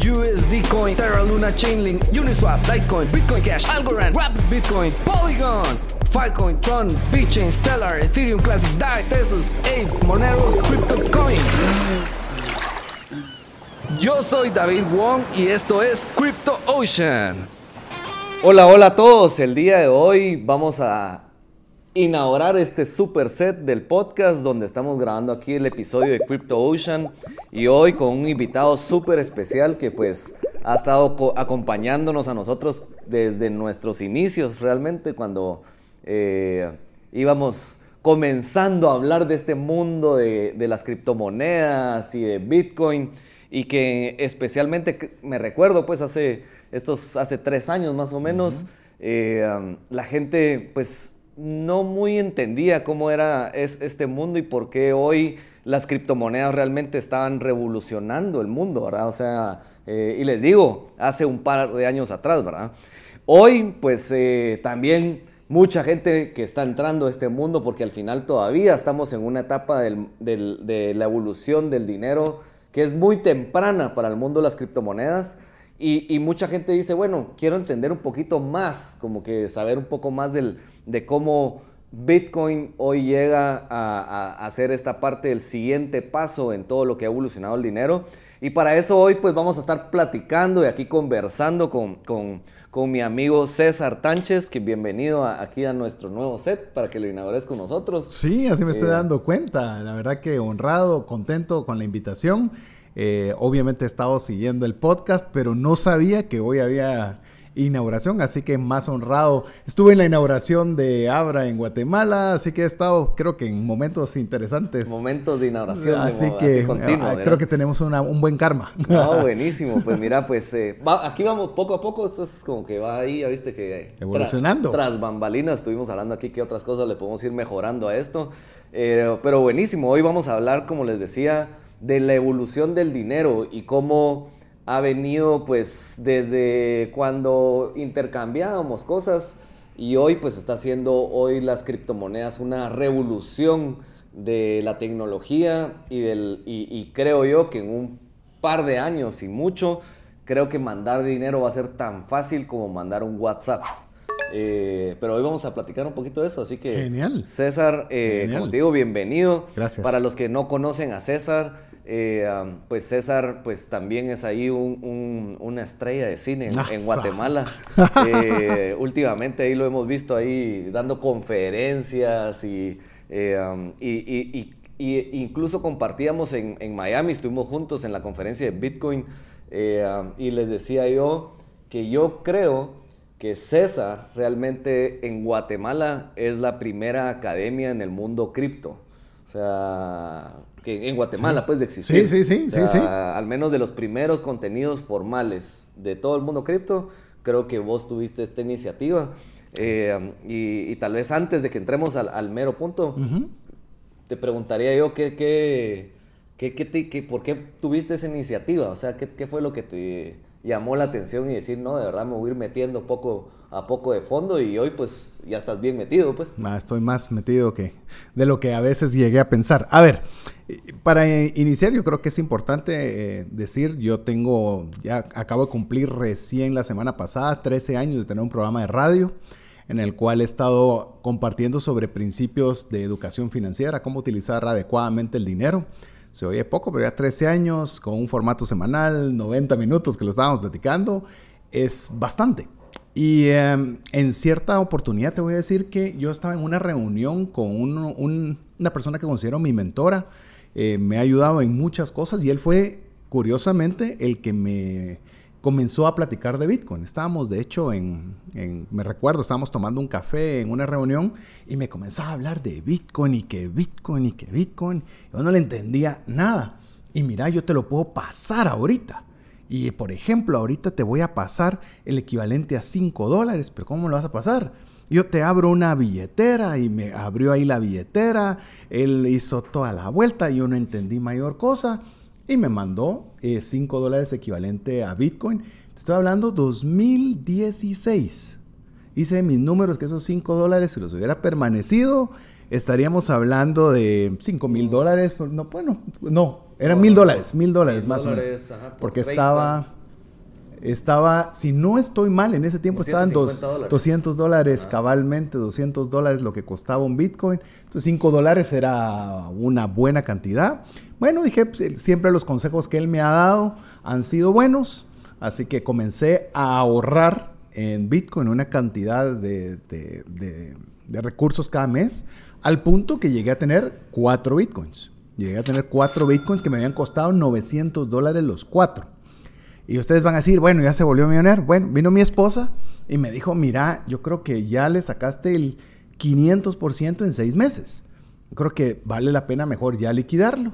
USD Coin, Terra Luna, Chainlink, Uniswap, Litecoin, Bitcoin Cash, Algorand, Rapid Bitcoin, Polygon, Filecoin, Tron, BitChain, Stellar, Ethereum Classic, DAI, Tesos, Ape, Monero, CryptoCoin. Yo soy David Wong y esto es Crypto Ocean. Hola, hola a todos. El día de hoy vamos a inaugurar este super set del podcast donde estamos grabando aquí el episodio de Crypto Ocean y hoy con un invitado súper especial que pues ha estado acompañándonos a nosotros desde nuestros inicios realmente cuando eh, íbamos comenzando a hablar de este mundo de, las criptomonedas y de Bitcoin y que especialmente me recuerdo pues hace estos hace tres años más o menos eh, la gente pues no muy entendía cómo era este mundo y por qué hoy las criptomonedas realmente estaban revolucionando el mundo, ¿verdad? O sea, eh, y les digo, hace un par de años atrás, ¿verdad? Hoy, pues eh, también mucha gente que está entrando a este mundo, porque al final todavía estamos en una etapa de la evolución del dinero que es muy temprana para el mundo de las criptomonedas. Y, mucha gente dice, bueno, quiero entender un poquito más, como que saber un poco más del, de cómo Bitcoin hoy llega a, a, ser esta parte del siguiente paso en todo lo que ha evolucionado el dinero. Y para eso hoy pues vamos a estar platicando y aquí conversando con, con, con mi amigo César Tánchez, que bienvenido aquí a nuestro nuevo set para que lo inaugures con nosotros. Sí, así me estoy eh, dando cuenta. La verdad que honrado, contento con la invitación. Eh, obviamente he estado siguiendo el podcast, pero no sabía que hoy había inauguración, así que más honrado. Estuve en la inauguración de Abra en Guatemala, así que he estado, creo que en momentos interesantes. Momentos de inauguración. Así que ah, creo que tenemos un buen karma. No, buenísimo. Pues mira, pues eh, aquí vamos poco a poco, esto es como que va ahí, ya viste que... Evolucionando. tras bambalinas, estuvimos hablando aquí que otras cosas le podemos ir mejorando a esto. Eh, pero buenísimo, hoy vamos a hablar, como les decía, de la evolución del dinero y cómo ha venido pues desde cuando intercambiábamos cosas y hoy pues está haciendo hoy las criptomonedas una revolución de la tecnología y, del, y, creo yo que en un par de años y mucho creo que mandar dinero va a ser tan fácil como mandar un WhatsApp. Eh, pero hoy vamos a platicar un poquito de eso, así que Genial. César, eh, como te digo, bienvenido. Gracias. Para los que no conocen a César, eh, pues César pues también es ahí una estrella de cine en, ah, Guatemala. Eh, últimamente ahí lo hemos visto ahí dando conferencias y, eh, incluso compartíamos en, Miami, estuvimos juntos en la conferencia de Bitcoin y les decía yo que yo creo que César realmente en Guatemala es la primera academia en el mundo cripto. O sea, que en Guatemala pues de existir. Sí, sí, sí, sí, Al menos de los primeros contenidos formales de todo el mundo cripto, creo que vos tuviste esta iniciativa. Eh, y, tal vez antes de que entremos al, mero punto, te preguntaría yo qué, qué, qué, qué, por qué tuviste esa iniciativa, o sea, qué, qué fue lo que te llamó la atención y decir, no, de verdad me voy a ir metiendo poco a poco de fondo y hoy pues ya estás bien metido, pues. estoy más metido que de lo que a veces llegué a pensar. A ver, para iniciar yo creo que es importante eh, decir, yo tengo, ya acabo de cumplir recién la semana pasada 13 años de tener un programa de radio en el cual he estado compartiendo sobre principios de educación financiera, cómo utilizar adecuadamente el dinero. Se oye poco, pero ya 13 años con un formato semanal, 90 minutos que lo estábamos platicando, es bastante. Y em, en cierta oportunidad te voy a decir que yo estaba en una reunión con una persona que considero mi mentora, eh, me ha ayudado en muchas cosas y él fue, curiosamente, el que me comenzó a platicar de Bitcoin. Estábamos, de hecho, en, me recuerdo, estábamos tomando un café en una reunión y me comenzaba a hablar de Bitcoin y que Bitcoin y que Bitcoin. Yo no le entendía nada. Y mira, yo te lo puedo pasar ahorita. Y por ejemplo, ahorita te voy a pasar el equivalente a 5 dólares, pero ¿cómo lo vas a pasar? Yo te abro una billetera y me abrió ahí la billetera, él hizo toda la vuelta, yo no entendí mayor cosa y me mandó 5 eh, dólares equivalente a Bitcoin. Te estoy hablando 2016. Hice mis números que esos 5 dólares, si los hubiera permanecido, estaríamos hablando de 5 mil dólares. No, bueno, no, eran mil dólares, mil dólares más o menos. porque estaba estaba, si no estoy mal, en ese tiempo estaban dos, 200 dólares cabalmente, 200 dólares lo que costaba un Bitcoin. Entonces 5 dólares era una buena cantidad. Bueno, dije, pues, siempre los consejos que él me ha dado han sido buenos. Así que comencé a ahorrar en Bitcoin una cantidad de, recursos cada mes, al punto que llegué a tener 4 Bitcoins. Llegué a tener 4 Bitcoins que me habían costado 900 dólares los 4. Y ustedes van a decir, bueno, ya se volvió millonario. Bueno, vino mi esposa y me dijo, mira, yo creo que ya le sacaste el 500% en seis meses. Creo que vale la pena mejor ya liquidarlo.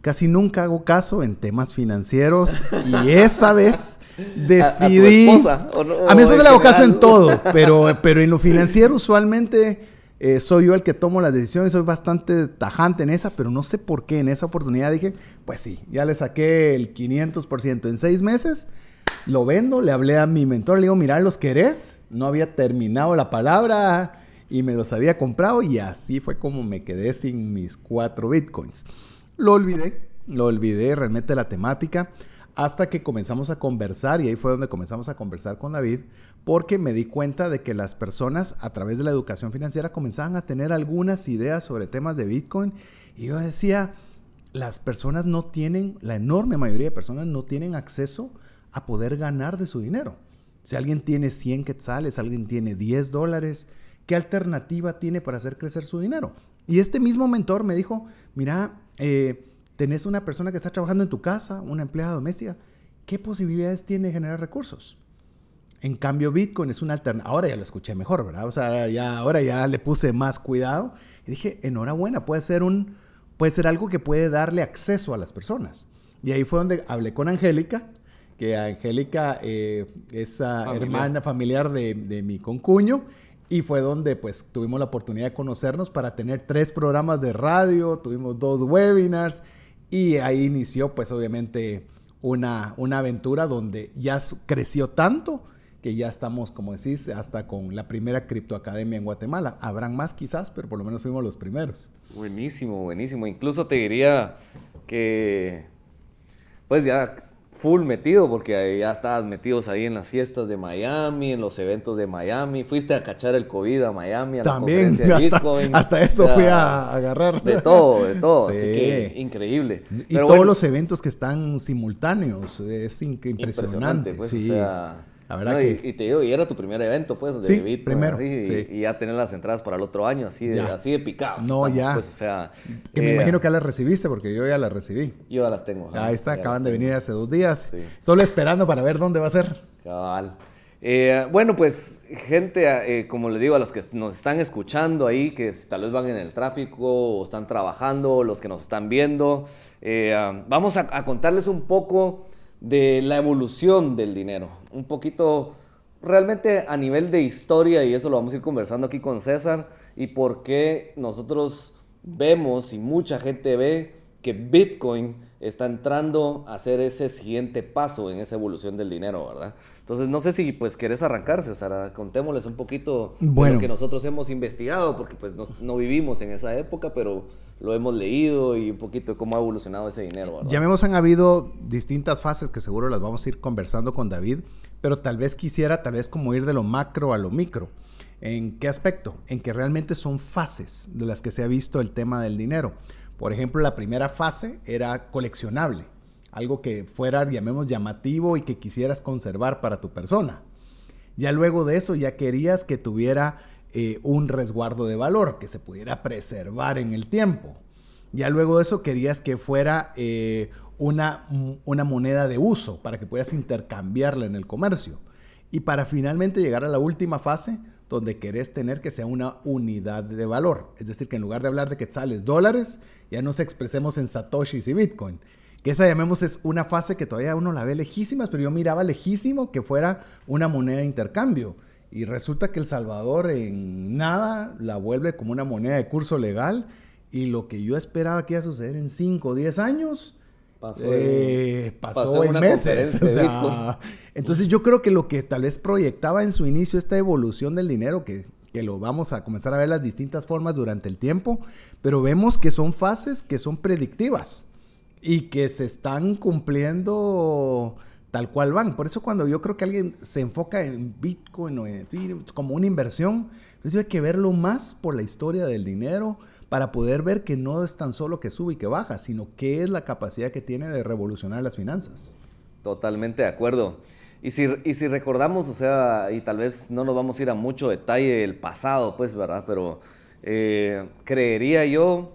Casi nunca hago caso en temas financieros y esa vez decidí... ¿A, a, a mi esposa le hago caso en todo, pero, pero en lo financiero usualmente eh, soy yo el que tomo las decisiones, soy bastante tajante en esa, pero no sé por qué en esa oportunidad dije, pues sí, ya le saqué el 500% en seis meses, lo vendo, le hablé a mi mentor, le digo, mira, ¿los querés? No había terminado la palabra y me los había comprado y así fue como me quedé sin mis cuatro bitcoins. Lo olvidé, lo olvidé realmente la temática hasta que comenzamos a conversar y ahí fue donde comenzamos a conversar con David porque me di cuenta de que las personas a través de la educación financiera comenzaban a tener algunas ideas sobre temas de Bitcoin y yo decía, las personas no tienen, la enorme mayoría de personas no tienen acceso a poder ganar de su dinero. Si alguien tiene 100 quetzales, alguien tiene 10 dólares, ¿qué alternativa tiene para hacer crecer su dinero? Y este mismo mentor me dijo, mira, eh, tenés una persona que está trabajando en tu casa, una empleada doméstica, ¿qué posibilidades tiene de generar recursos? En cambio, Bitcoin es una alternativa. Ahora ya lo escuché mejor, ¿verdad? O sea, ya, ahora ya le puse más cuidado. Y dije, enhorabuena, puede ser, un, puede ser algo que puede darle acceso a las personas. Y ahí fue donde hablé con Angélica, que Angélica eh, es hermana familiar de, de, mi concuño. Y fue donde pues tuvimos la oportunidad de conocernos para tener tres programas de radio, tuvimos dos webinars y ahí inició pues obviamente una, una aventura donde ya creció tanto que ya estamos, como decís, hasta con la primera criptoacademia en Guatemala. Habrán más quizás, pero por lo menos fuimos los primeros. Buenísimo, buenísimo. Incluso te diría que, pues ya full metido, porque ya estabas metidos ahí en las fiestas de Miami, en los eventos de Miami. Fuiste a cachar el COVID a Miami, a También, la conferencia hasta, Bitcoin. Hasta eso fui a agarrar. De todo, de todo. Así que increíble. Y todos los eventos que están simultáneos, es impresionante. impresionante pues, sí. o sea, y, te digo, y era tu primer evento, pues, de sí, primero. y, ya tener las entradas para el otro año, así de, así de picados. No, ya. Pues, o sea, que me eh, imagino que ya las recibiste, porque yo ya las recibí. Yo ya las tengo. Ahí está, acaban de venir hace dos días. Solo esperando para ver dónde va a ser. Cabal. Eh, bueno, pues gente, eh, como le digo a los que nos están escuchando ahí, que tal vez van en el tráfico o están trabajando, los que nos están viendo, vamos a, contarles un poco de la evolución del dinero. Un poquito realmente a nivel de historia, y eso lo vamos a ir conversando aquí con César, y por qué nosotros vemos y mucha gente ve que Bitcoin está entrando a hacer ese siguiente paso en esa evolución del dinero, ¿verdad? Entonces, no sé si pues querés arrancar, César, contémosles un poquito de lo que nosotros hemos investigado, porque pues no, vivimos en esa época, pero lo hemos leído y un poquito de cómo ha evolucionado ese dinero, ¿verdad? Ya vemos, han habido distintas fases que seguro las vamos a ir conversando con David, pero tal vez quisiera, tal vez como ir de lo macro a lo micro. ¿En qué aspecto? En que realmente son fases de las que se ha visto el tema del dinero. Por ejemplo, la primera fase era coleccionable algo que fuera, llamemos, llamativo y que quisieras conservar para tu persona. Ya luego de eso ya querías que tuviera eh, un resguardo de valor, que se pudiera preservar en el tiempo. Ya luego de eso querías que fuera eh, una, una moneda de uso para que puedas intercambiarla en el comercio. Y para finalmente llegar a la última fase, donde querés tener que sea una unidad de valor. Es decir, que en lugar de hablar de quetzales, dólares, ya nos expresemos en satoshis y bitcoin Que esa, llamemos, es una fase que todavía uno la ve lejísima, pero yo miraba lejísimo que fuera una moneda de intercambio. Y resulta que El Salvador en nada la vuelve como una moneda de curso legal. Y lo que yo esperaba que iba a suceder en 5 o 10 años, pasó, eh, pasó, en meses. entonces yo creo que lo que tal vez proyectaba en su inicio esta evolución del dinero, que, que lo vamos a comenzar a ver las distintas formas durante el tiempo, pero vemos que son fases que son predictivas y que se están cumpliendo tal cual van. Por eso cuando yo creo que alguien se enfoca en Bitcoin o en Ethereum como una inversión, pues hay que verlo más por la historia del dinero para poder ver que no es tan solo que sube y que baja, sino que es la capacidad que tiene de revolucionar las finanzas. Totalmente de acuerdo. Y si, y si recordamos, o sea, y tal vez no nos vamos a ir a mucho detalle del pasado, pues, ¿verdad? Pero eh, creería yo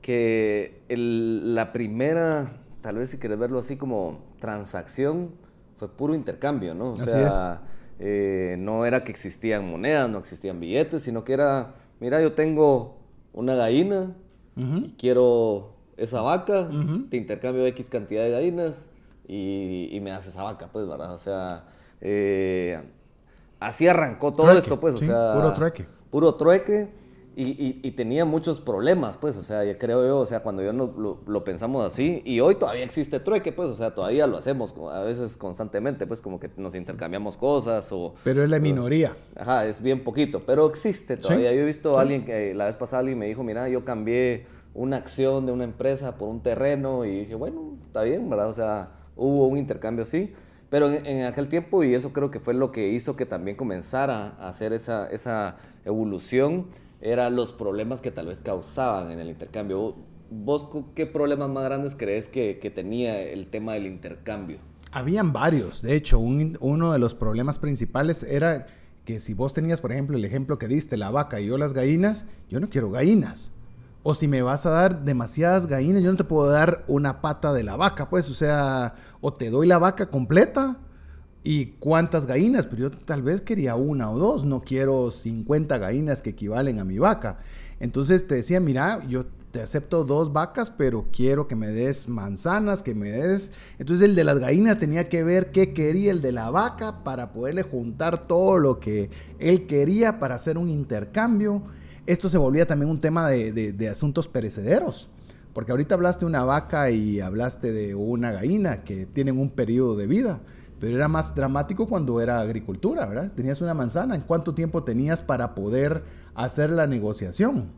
que la primera, tal vez si quieres verlo así como transacción, fue puro intercambio, ¿no? O sea, eh, no era que existían monedas, no existían billetes, sino que era, mira, yo tengo una gallina y quiero esa vaca, te intercambio X cantidad de gallinas y, me das esa vaca, pues, ¿verdad? O sea, eh, así arrancó todo esto, pues, o sea... Puro trueque. Puro trueque. Y, tenía muchos problemas, pues, o sea, creo yo, o sea, cuando yo no, lo, pensamos así, y hoy todavía existe trueque, pues, o sea, todavía lo hacemos a veces constantemente, pues, como que nos intercambiamos cosas o... Pero es la minoría. ajá, es bien poquito, pero existe todavía. Yo he visto a alguien que la vez pasada alguien me dijo, mira, yo cambié una acción de una empresa por un terreno y dije, bueno, está bien, ¿verdad? O sea, hubo un intercambio así. Pero en, aquel tiempo, y eso creo que fue lo que hizo que también comenzara a hacer esa, esa evolución, eran los problemas que tal vez causaban en el intercambio. ¿Vos qué problemas más grandes crees que, tenía el tema del intercambio? Habían varios. De hecho, uno de los problemas principales era que si vos tenías, por ejemplo, el ejemplo que diste, la vaca y yo las gallinas, yo no quiero gallinas. O si me vas a dar demasiadas gallinas, yo no te puedo dar una pata de la vaca, pues, o sea, o te doy la vaca completa ¿Y cuántas gallinas? Pero yo tal vez quería una o dos, no quiero 50 gallinas que equivalen a mi vaca. Entonces te decía, mira, yo te acepto dos vacas, pero quiero que me des manzanas, que me des... Entonces el de las gallinas tenía que ver qué quería el de la vaca para poderle juntar todo lo que él quería para hacer un intercambio. Esto se volvía también un tema de, de asuntos perecederos. Porque ahorita hablaste de una vaca y hablaste de una gallina que tienen un periodo de vida. Pero era más dramático cuando era agricultura, ¿verdad? Tenías una manzana, ¿en cuánto tiempo tenías para poder hacer la negociación?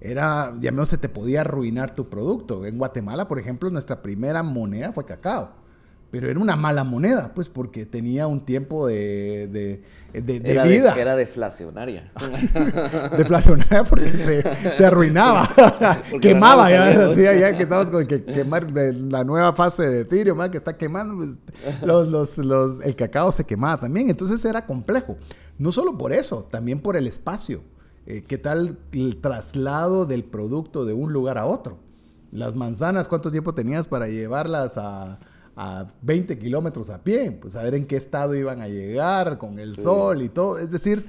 Era, ya menos se te podía arruinar tu producto. En Guatemala, por ejemplo, nuestra primera moneda fue cacao pero era una mala moneda, pues porque tenía un tiempo de, de, era vida. era deflacionaria. deflacionaria porque se, arruinaba, quemaba, ya, ya que estamos con que quemar la nueva fase de Ethereum, que está quemando, pues, los, los, los, el cacao se quemaba también, entonces era complejo. No solo por eso, también por el espacio. Eh, ¿Qué tal el traslado del producto de un lugar a otro? Las manzanas, ¿cuánto tiempo tenías para llevarlas a a 20 kilómetros a pie, pues a ver en qué estado iban a llegar con el sol y todo. Es decir,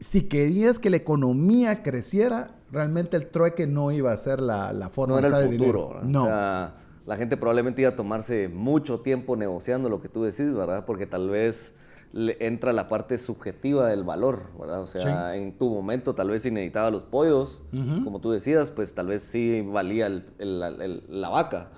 si querías que la economía creciera, realmente el trueque no iba a ser la, la forma no era el futuro. No. O sea, la gente probablemente iba a tomarse mucho tiempo negociando lo que tú decís, ¿verdad? Porque tal vez le entra la parte subjetiva del valor, ¿verdad? O sea, en tu momento tal vez si necesitaba los pollos, como tú decías, pues tal vez sí valía la vaca.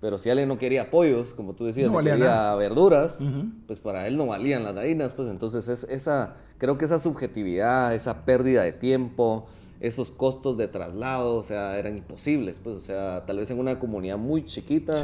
Pero si alguien no quería pollos, como tú decías, no quería verduras, pues para él no valían las gallinas, pues entonces es esa, creo que esa subjetividad, esa pérdida de tiempo, esos costos de traslado, o sea, eran imposibles, pues, o sea, tal vez en una comunidad muy chiquita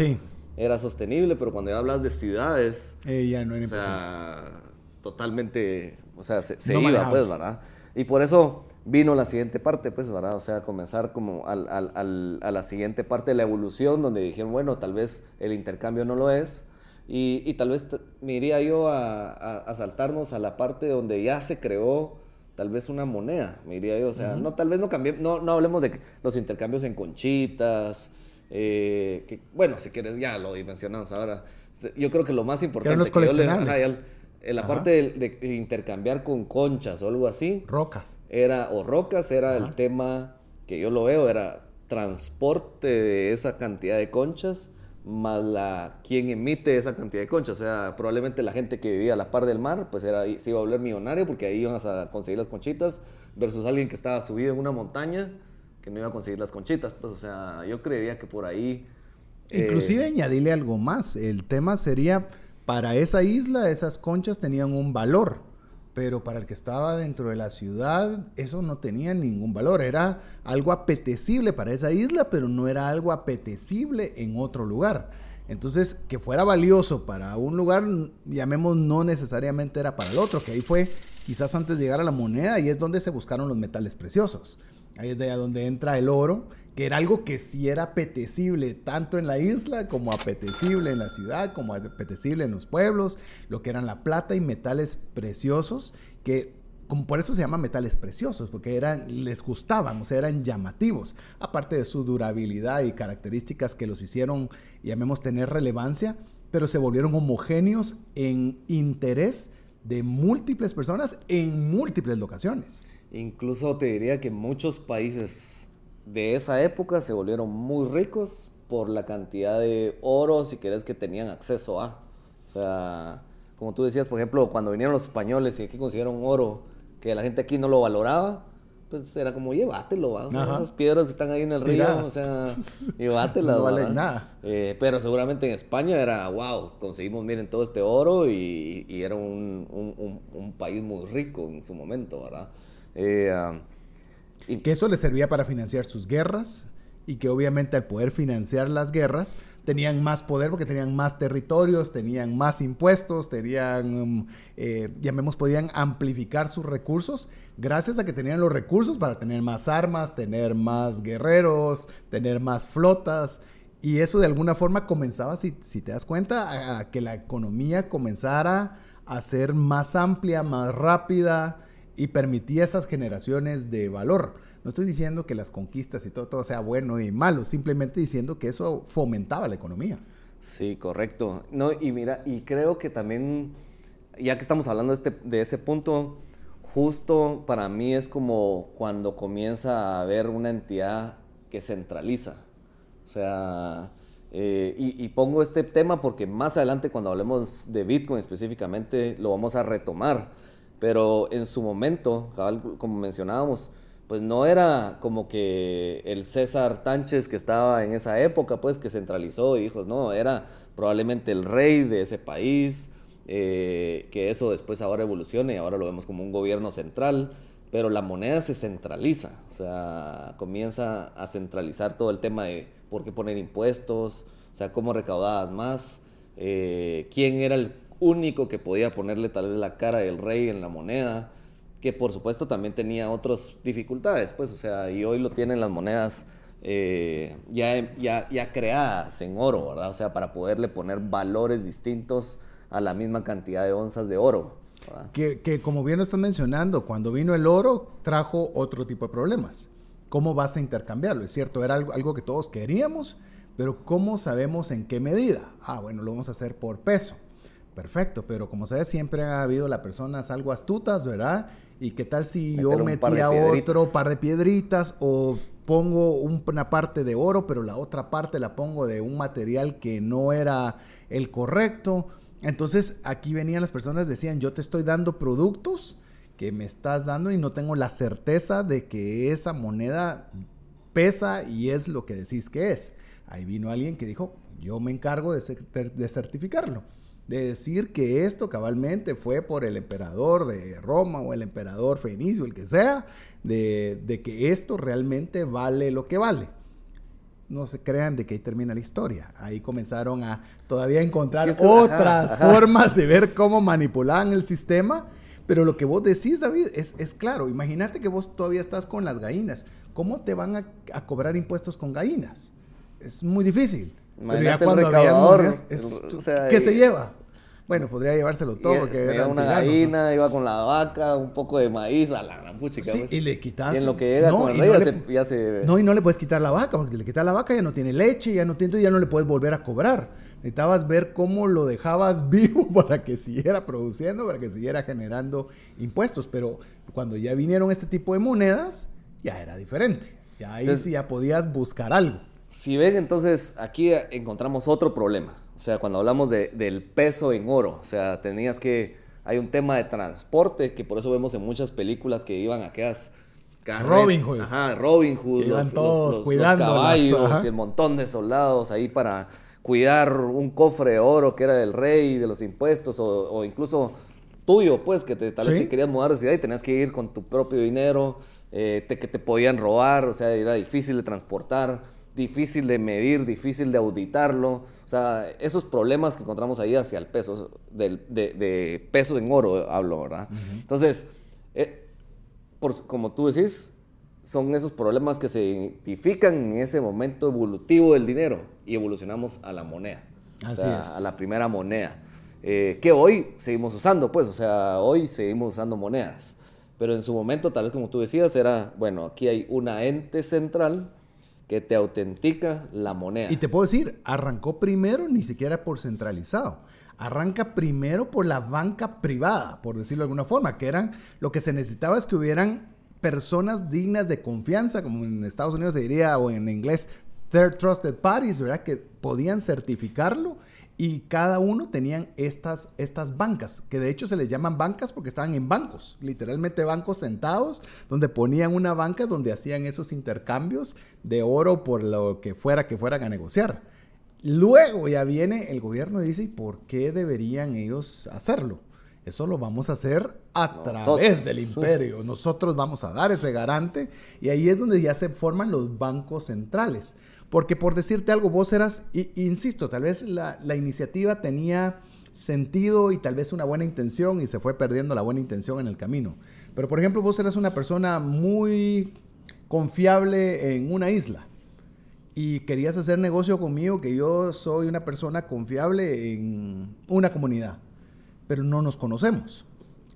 era sostenible, pero cuando ya hablas de ciudades, eh, ya no era o sea, totalmente, o sea, se, iba, pues, ¿verdad? Y por eso vino la siguiente parte, pues, ¿verdad? O sea, comenzar como al, al, a la siguiente parte de la evolución, donde dijeron, bueno, tal vez el intercambio no lo es, y, y tal vez me iría yo a, a, saltarnos a la parte donde ya se creó tal vez una moneda, me iría yo, o sea, no, tal vez no cambie, no, no hablemos de los intercambios en conchitas, eh, que, bueno, si quieres, ya lo dimensionamos ahora. Yo creo que lo más importante los que en la parte de, intercambiar con conchas o algo así. Rocas. Era, o rocas era el tema que yo lo veo, era transporte de esa cantidad de conchas más la quien emite esa cantidad de conchas. O sea, probablemente la gente que vivía a la par del mar, pues era, se iba a volver millonario porque ahí iban a conseguir las conchitas, versus alguien que estaba subido en una montaña que no iba a conseguir las conchitas. Pues, o sea, yo creería que por ahí... Inclusive eh, añadirle algo más. El tema sería, para esa isla, esas conchas tenían un valor pero para el que estaba dentro de la ciudad eso no tenía ningún valor. Era algo apetecible para esa isla, pero no era algo apetecible en otro lugar. Entonces, que fuera valioso para un lugar, llamemos, no necesariamente era para el otro, que ahí fue quizás antes de llegar a la moneda y es donde se buscaron los metales preciosos. Ahí es de allá donde entra el oro, que era algo que sí era apetecible tanto en la isla como apetecible en la ciudad, como apetecible en los pueblos, lo que eran la plata y metales preciosos, que como por eso se llaman metales preciosos, porque eran, les gustaban, o sea, eran llamativos, aparte de su durabilidad y características que los hicieron, llamemos, tener relevancia, pero se volvieron homogéneos en interés de múltiples personas en múltiples locaciones. Incluso te diría que muchos países de esa época se volvieron muy ricos por la cantidad de oro, si querés, que tenían acceso a. O sea, como tú decías, por ejemplo, cuando vinieron los españoles y aquí consiguieron oro, que la gente aquí no lo valoraba, pues era como llévatelo, o sea, esas piedras que están ahí en el río, o sea, llévatelas. no valen nada. Eh, pero seguramente en España era, wow, conseguimos, miren, todo este oro y, era un, un, un, país muy rico en su momento, ¿verdad? Eh, ah, que eso les servía para financiar sus guerras y que obviamente al poder financiar las guerras tenían más poder porque tenían más territorios, tenían más impuestos, tenían, um, eh, llamemos, podían amplificar sus recursos gracias a que tenían los recursos para tener más armas, tener más guerreros, tener más flotas. Y eso de alguna forma comenzaba, si, si te das cuenta, a que la economía comenzara a ser más amplia, más rápida, y permitía esas generaciones de valor. No estoy diciendo que las conquistas y todo, todo sea bueno y malo, simplemente diciendo que eso fomentaba la economía. Sí, correcto. No, y mira, y creo que también, ya que estamos hablando de, este, de ese punto, justo para mí es como cuando comienza a haber una entidad que centraliza. O sea, eh, y, y, pongo este tema porque más adelante cuando hablemos de Bitcoin específicamente lo vamos a retomar pero en su momento, como mencionábamos, pues no era como que el César Tánchez que estaba en esa época, pues que centralizó y no, era probablemente el rey de ese país, eh, que eso después ahora evolucione y ahora lo vemos como un gobierno central, pero la moneda se centraliza, o sea, comienza a centralizar todo el tema de por qué poner impuestos, o sea, cómo recaudabas más, eh, quién era el único que podía ponerle tal vez la cara del rey en la moneda, que por supuesto también tenía otras dificultades, pues, o sea, y hoy lo tienen las monedas eh, ya, ya, ya creadas en oro, ¿verdad? O sea, para poderle poner valores distintos a la misma cantidad de onzas de oro. Que, que, como bien lo están mencionando, cuando vino el oro trajo otro tipo de problemas. ¿Cómo vas a intercambiarlo? Es cierto, era algo, algo que todos queríamos, pero ¿cómo sabemos en qué medida? Ah, bueno, lo vamos a hacer por peso. Perfecto, pero como sabes, siempre ha habido las personas algo astutas, ¿verdad? ¿Y qué tal si yo metía otro par de piedritas o pongo una parte de oro, pero la otra parte la pongo de un material que no era el correcto? Entonces aquí venían las personas, decían, yo te estoy dando productos que me estás dando y no tengo la certeza de que esa moneda pesa y es lo que decís que es. Ahí vino alguien que dijo, yo me encargo de, de certificarlo de decir que esto cabalmente fue por el emperador de Roma o el emperador fenicio, el que sea, de, que esto realmente vale lo que vale. No se crean de que ahí termina la historia. Ahí comenzaron a todavía encontrar otras formas de ver cómo manipulaban el sistema. Pero lo que vos decís, David, es, claro. Imagínate que vos todavía estás con las gallinas. ¿Cómo te van a, a cobrar impuestos con gallinas? Es muy difícil. Pero ya cuando había ¿qué se lleva? Bueno, podría llevárselo todo. porque era una gallina, iba con la vaca, un poco de maíz, a la gran puchica. Sí, pues. y le quitas. Y en lo que llega con el rey no ya, se, No, y no le puedes quitar la vaca, porque si le quitas la vaca ya no tiene leche, ya no tiene, ya no le puedes volver a cobrar. Necesitabas ver cómo lo dejabas vivo para que siguiera produciendo, para que siguiera generando impuestos. Pero cuando ya vinieron este tipo de monedas, ya era diferente. Ya ahí sí ya podías buscar algo. Si ven, entonces aquí encontramos otro problema. O sea, cuando hablamos de, del peso en oro, o sea, tenías que, hay un tema de transporte que por eso vemos en muchas películas que iban a aquellas Robin Hood. Ajá, Robin Hood, los, los, caballos y el montón de soldados ahí para cuidar un cofre de oro que era del rey, de los impuestos, o, incluso tuyo, pues, que te, tal vez te querías mudar de ciudad y tenías que ir con tu propio dinero, eh, te, que te podían robar, o sea, era difícil de transportar, difícil de medir, difícil de auditarlo, o sea, esos problemas que encontramos ahí hacia el peso, de, de peso en oro hablo, ¿verdad? Entonces, eh, por, como tú decís, son esos problemas que se identifican en ese momento evolutivo del dinero y evolucionamos a la moneda. Así es. A la primera moneda. Eh, que hoy seguimos usando, pues, o sea, hoy seguimos usando monedas. Pero en su momento, tal vez como tú decías, era, bueno, aquí hay una ente central que te autentica la moneda. Y te puedo decir, arrancó primero ni siquiera por centralizado. Arranca primero por la banca privada, por decirlo de alguna forma, que eran lo que se necesitaba es que hubieran personas dignas de confianza, como en Estados Unidos se diría, o en inglés, third trusted parties, ¿verdad? Que podían certificarlo y cada uno tenían estas, estas bancas, que de hecho se les llaman bancas porque estaban en bancos, literalmente bancos sentados, donde ponían una banca donde hacían esos intercambios de oro por lo que fuera que fueran a negociar. Luego ya viene el gobierno y dice, ¿y por qué deberían ellos hacerlo? Eso lo vamos a hacer a través del imperio. Nosotros vamos a dar ese garante y ahí es donde ya se forman los bancos centrales. Porque por decirte algo, vos eras, insisto, tal vez la, la, iniciativa tenía sentido y tal vez una buena intención y se fue perdiendo la buena intención en el camino. Pero por ejemplo, vos eras una persona muy confiable en una isla y querías hacer negocio conmigo, que yo soy una persona confiable en una comunidad pero no nos conocemos.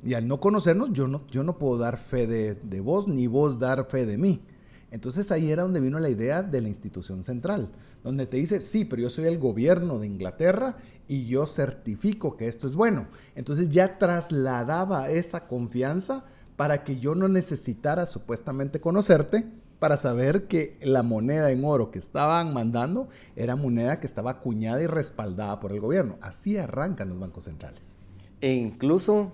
Y al no conocernos, yo no, yo no puedo dar fe de, de vos, ni vos dar fe de mí. Entonces ahí era donde vino la idea de la institución central, donde te dice, sí, pero yo soy el gobierno de Inglaterra y yo certifico que esto es bueno. Entonces ya trasladaba esa confianza para que yo no necesitara supuestamente conocerte para saber que la moneda en oro que estaban mandando era moneda que estaba acuñada y respaldada por el gobierno. Así arrancan los bancos centrales. E incluso,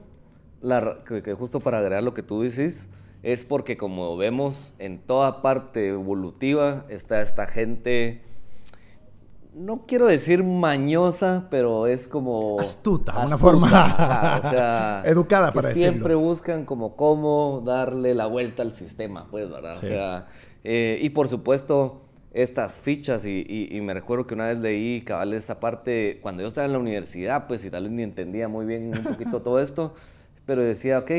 la, que, justo para agregar lo que tú dices, es porque como vemos en toda parte evolutiva está esta gente, no quiero decir mañosa, pero es como... Astuta, una forma o sea, educada para decirlo. Siempre buscan como cómo darle la vuelta al sistema, pues, ¿verdad? O sea, eh, y por supuesto estas fichas y, me recuerdo que una vez leí cabal esa parte cuando yo estaba en la universidad, pues y tal vez ni entendía muy bien un poquito todo esto, pero decía, ok,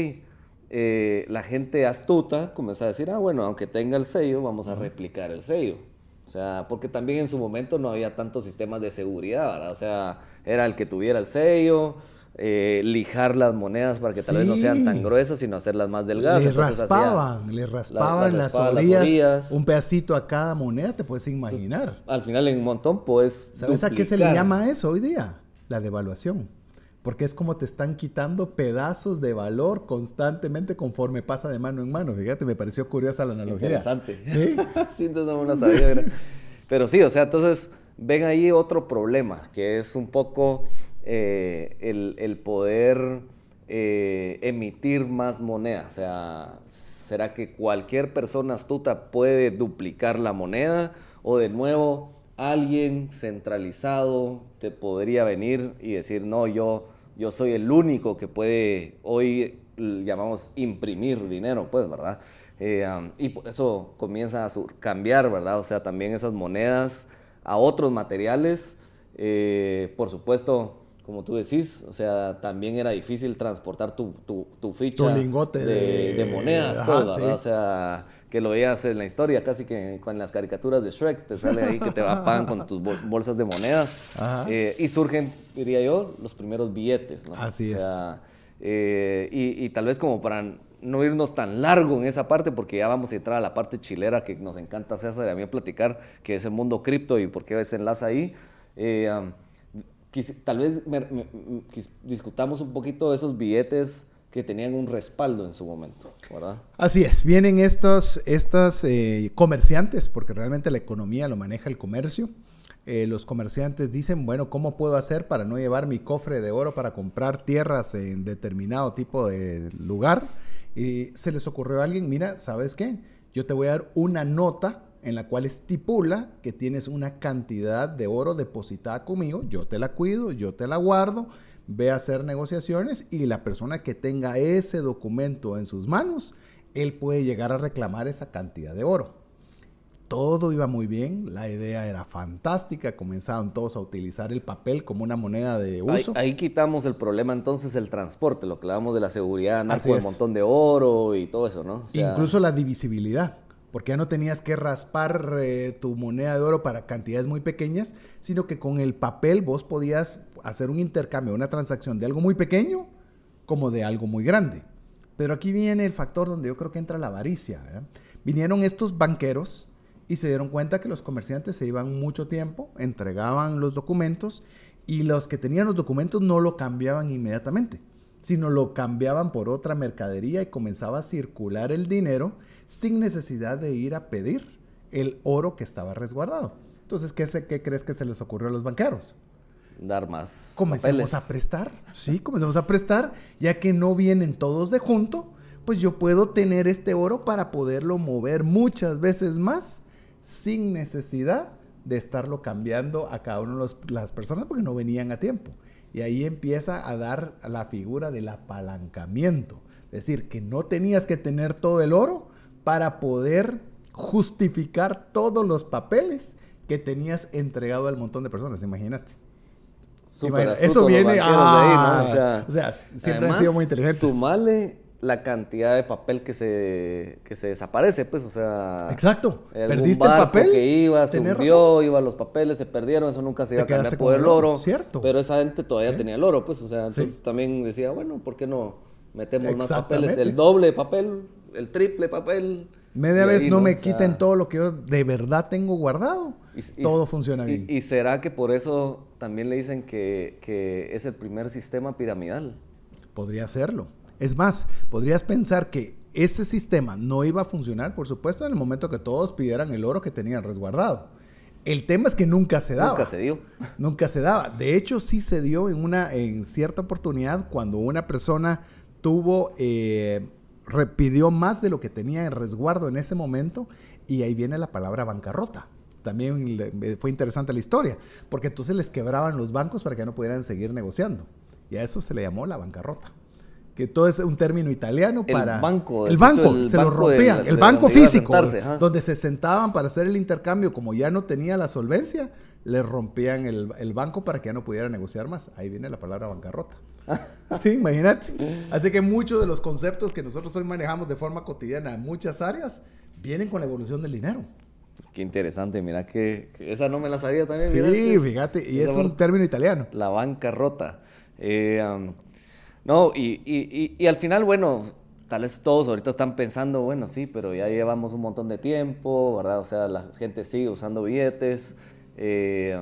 eh, la gente astuta comenzó a decir, ah, bueno, aunque tenga el sello, vamos a replicar el sello. O sea, porque también en su momento no había tantos sistemas de seguridad, ¿verdad? O sea, era el que tuviera el sello, eh, lijar las monedas para que tal vez no sean tan gruesas, sino hacerlas más delgadas. Le raspaban, le raspaban las, orillas, un pedacito a cada moneda, te puedes imaginar. al final en un montón pues ¿Sabes a qué se le llama eso hoy día? La devaluación. Porque es como te están quitando pedazos de valor constantemente conforme pasa de mano en mano. Fíjate, me pareció curiosa la analogía. Interesante. Sí. sí, entonces no me sabía. Pero sí, o sea, entonces ven ahí otro problema, que es un poco eh, el, poder eh, emitir más moneda. O sea, ¿será que cualquier persona astuta puede duplicar la moneda? O de nuevo, alguien centralizado te podría venir y decir, no, yo, yo soy el único que puede hoy llamamos imprimir dinero, pues, ¿verdad? Eh, y por eso comienza a cambiar, ¿verdad? O sea, también esas monedas a otros materiales. por supuesto, como tú decís, o sea, también era difícil transportar tu, tu, tu ficha lingote de, monedas, pues, O sea, que lo veías en la historia, casi que con las caricaturas de Shrek, te sale ahí que te pagan con tus bolsas de monedas. Eh, y surgen, diría yo, los primeros billetes, ¿no? Así o sea, eh, y, y, tal vez como para no irnos tan largo en esa parte, porque ya vamos a entrar a la parte chilera que nos encanta César y a mí platicar, que es el mundo cripto y por qué se enlaza ahí. Eh, tal vez discutamos un poquito de esos billetes que tenían un respaldo en su momento, ¿verdad? Así es, vienen estos, estas eh, comerciantes, porque realmente la economía lo maneja el comercio. Eh, los comerciantes dicen, bueno, ¿cómo puedo hacer para no llevar mi cofre de oro para comprar tierras en determinado tipo de lugar? Y se les ocurrió a alguien, mira, ¿sabes qué? Yo te voy a dar una nota en la cual estipula que tienes una cantidad de oro depositada conmigo, yo te la cuido, yo te la guardo, ve a hacer negociaciones y la persona que tenga ese documento en sus manos, él puede llegar a reclamar esa cantidad de oro todo iba muy bien, la idea era fantástica, comenzaron todos a utilizar el papel como una moneda de uso. Ahí, quitamos el problema entonces el transporte, lo que hablamos de la seguridad, andar con el montón de oro y todo eso, ¿no? Incluso la divisibilidad, porque ya no tenías que raspar eh, tu moneda de oro para cantidades muy pequeñas, sino que con el papel vos podías hacer un intercambio, una transacción de algo muy pequeño como de algo muy grande. Pero aquí viene el factor donde yo creo que entra la avaricia. Vinieron estos banqueros y se dieron cuenta que los comerciantes se iban mucho tiempo, entregaban los documentos y los que tenían los documentos no lo cambiaban inmediatamente, sino lo cambiaban por otra mercadería y comenzaba a circular el dinero sin necesidad de ir a pedir el oro que estaba resguardado. Entonces, ¿qué, qué crees que se les ocurrió a los banqueros? Dar más. Comencemos a prestar, sí, comencemos a prestar, ya que no vienen todos de junto, pues yo puedo tener este oro para poderlo mover muchas veces más sin necesidad de estarlo cambiando a cada una de las personas porque no venían a tiempo. Y ahí empieza a dar la figura del apalancamiento. Es decir, que no tenías que tener todo el oro para poder justificar todos los papeles que tenías entregado al montón de personas, imagínate. eso viene a... Ah, o, sea, siempre han sido muy inteligentes. Sumale la cantidad de papel que se, que se desaparece, pues, o sea... Exacto, perdiste el papel. que iba, se hundió, iba, los papeles se perdieron, eso nunca se iba a cambiar por el oro. Cierto. Pero esa gente todavía tenía el oro, pues, o sea, entonces también decía, bueno, ¿por qué no metemos más papeles? El doble papel, el triple papel. Media vez no, me quiten todo lo que yo de verdad tengo guardado. todo funciona bien. Y, será que por eso también le dicen que, que es el primer sistema piramidal? Podría serlo. Es más, podrías pensar que ese sistema no iba a funcionar, por supuesto, en el momento que todos pidieran el oro que tenían resguardado. El tema es que nunca se daba. Nunca se dio. Nunca se daba. De hecho, sí se dio en una, en cierta oportunidad cuando una persona tuvo, eh, pidió más de lo que tenía en resguardo en ese momento y ahí viene la palabra bancarrota. También fue interesante la historia, porque entonces les quebraban los bancos para que no pudieran seguir negociando. Y a eso se le llamó la bancarrota que todo es un término italiano para... El banco. El banco, se lo rompían. el banco físico, donde se sentaban para hacer el intercambio, como ya no tenía la solvencia, le rompían el, banco para que ya no pudiera negociar más. Ahí viene la palabra bancarrota. sí, imagínate. Así que muchos de los conceptos que nosotros hoy manejamos de forma cotidiana en muchas áreas vienen con la evolución del dinero. Qué interesante, mira que, esa no me la sabía también. Sí, fíjate, y es un término italiano. La bancarrota. Eh, no, y, y, y, al final, bueno, tal vez todos ahorita están pensando, bueno, sí, pero ya llevamos un montón de tiempo, ¿verdad? O sea, la gente sigue usando billetes. Eh,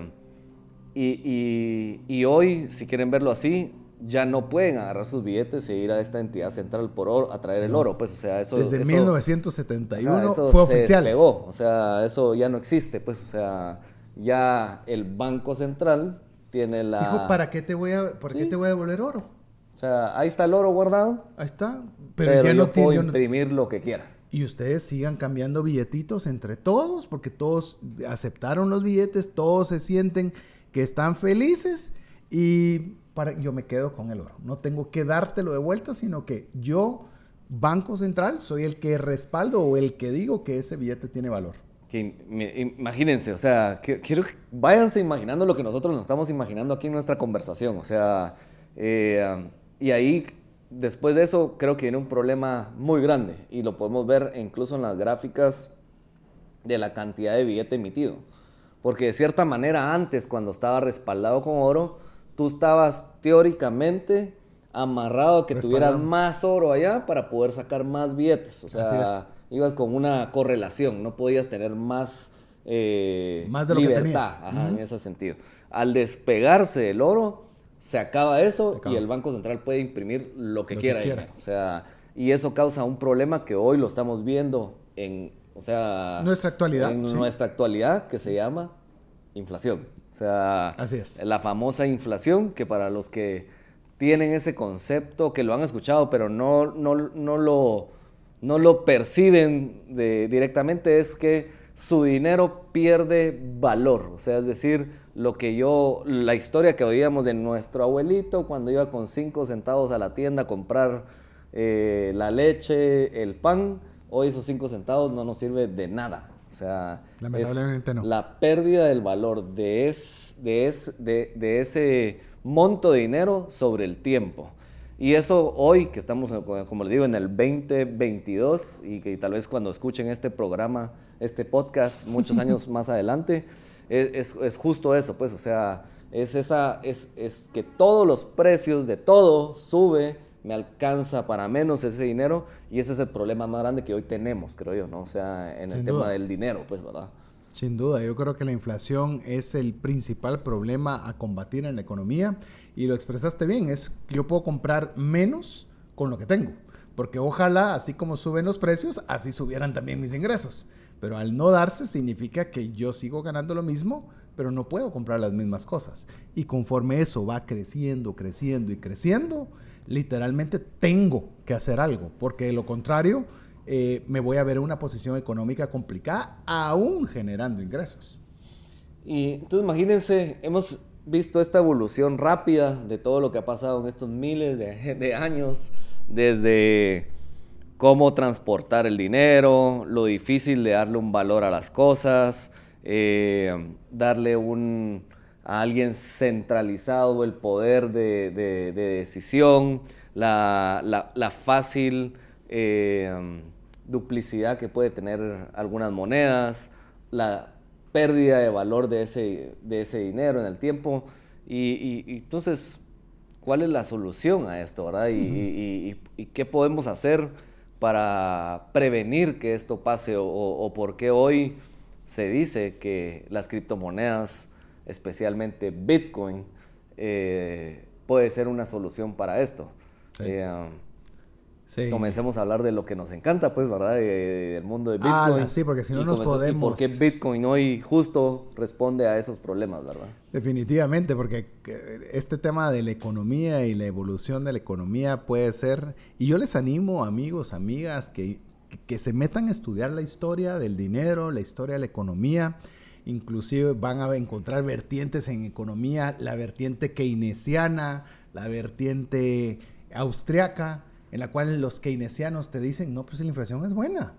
y, y, hoy, si quieren verlo así, ya no pueden agarrar sus billetes e ir a esta entidad central por oro, a traer el oro, pues, o sea, eso... Desde 1971 fue oficial. O sea, eso ya no existe, pues, o sea, ya el Banco Central tiene la... Dijo, ¿para qué te voy a, ¿por qué te voy a devolver oro? O sea, ahí está el oro guardado. Ahí está. Pero, ya yo no puedo imprimir lo que quiera. Y ustedes sigan cambiando billetitos entre todos, porque todos aceptaron los billetes, todos se sienten que están felices y para, yo me quedo con el oro. No tengo que dártelo de vuelta, sino que yo, Banco Central, soy el que respaldo o el que digo que ese billete tiene valor. Que, imagínense, o sea, quiero que váyanse imaginando lo que nosotros nos estamos imaginando aquí en nuestra conversación. O sea, eh, y ahí, después de eso, creo que viene un problema muy grande y lo podemos ver incluso en las gráficas de la cantidad de billete emitido. Porque de cierta manera antes, cuando estaba respaldado con oro, tú estabas teóricamente amarrado a que tuvieras más oro allá para poder sacar más billetes. O sea, ibas con una correlación, no podías tener más, eh, más de libertad en ese sentido. Al despegarse el oro, se acaba eso y el Banco Central puede imprimir lo que quiera. O sea, y eso causa un problema que hoy lo estamos viendo en, o sea, nuestra actualidad, en nuestra actualidad que se llama inflación. O sea, Así es. la famosa inflación que para los que tienen ese concepto, que lo han escuchado, pero no, no, no, lo, no lo perciben de, directamente, es que su dinero pierde valor. O sea, es decir, lo que yo, la historia que oíamos de nuestro abuelito cuando iba con cinco centavos a la tienda a comprar eh, la leche, el pan, hoy esos cinco centavos no nos sirve de nada. O sea, Lamentablemente no. la pérdida del valor de, es, de, es, de, de, ese monto de dinero sobre el tiempo. Y eso hoy, que estamos, como les digo, en el 2022 y que tal vez cuando escuchen este programa, este podcast, muchos años más adelante, es, es, justo eso, pues, o sea, es, esa, es, es que todos los precios de todo sube me alcanza para menos ese dinero y ese es el problema más grande que hoy tenemos, creo yo, ¿no? O sea, en el tema del dinero, pues, ¿verdad? Sin duda, yo creo que la inflación es el principal problema a combatir en la economía y lo expresaste bien, es que yo puedo comprar menos con lo que tengo, porque ojalá, así como suben los precios, así subieran también mis ingresos, pero al no darse significa que yo sigo ganando lo mismo, pero no puedo comprar las mismas cosas. Y conforme eso va creciendo, creciendo y creciendo, literalmente tengo que hacer algo, porque de lo contrario eh, me voy a ver en una posición económica complicada, aún generando ingresos. Y entonces imagínense, hemos visto esta evolución rápida de todo lo que ha pasado en estos miles de, años, desde cómo transportar el dinero, lo difícil de darle un valor a las cosas, eh, darle un, a alguien centralizado el poder de, decisión, la, fácil eh, duplicidad que puede tener algunas monedas, la pérdida de valor de ese, de ese dinero en el tiempo. Y, entonces, ¿cuál es la solución a esto, verdad? Y, qué podemos hacer para prevenir que esto pase? O, o por qué hoy se dice que las criptomonedas especialmente Bitcoin, eh, puede ser una solución para esto. Eh, um, comencemos a hablar de lo que nos encanta, pues, ¿verdad? del mundo de Bitcoin. Ah, sí, porque si no nos podemos... Y por qué Bitcoin hoy justo responde a esos problemas, ¿verdad? Definitivamente, porque este tema de la economía y la evolución de la economía puede ser... Y yo les animo, amigos, amigas, que, que se metan a estudiar la historia del dinero, la historia de la economía inclusive van a encontrar vertientes en economía, la vertiente keynesiana, la vertiente austriaca, en la cual los keynesianos te dicen, no, pues la inflación es buena,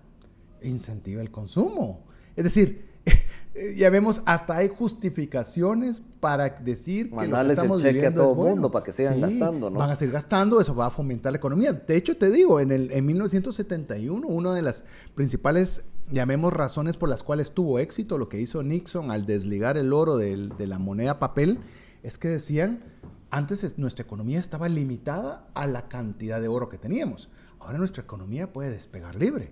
incentiva el consumo. Es decir, ya vemos, hasta hay justificaciones para decir que lo que estamos el cheque a todo el mundo para que sigan gastando, ¿no? Van a seguir gastando, eso va a fomentar la economía. De hecho, te digo, en, el, en 1971, una de las principales llamemos razones por las cuales tuvo éxito lo que hizo Nixon al desligar el oro de, la moneda papel, es que decían, antes nuestra economía estaba limitada a la cantidad de oro que teníamos. Ahora nuestra economía puede despegar libre,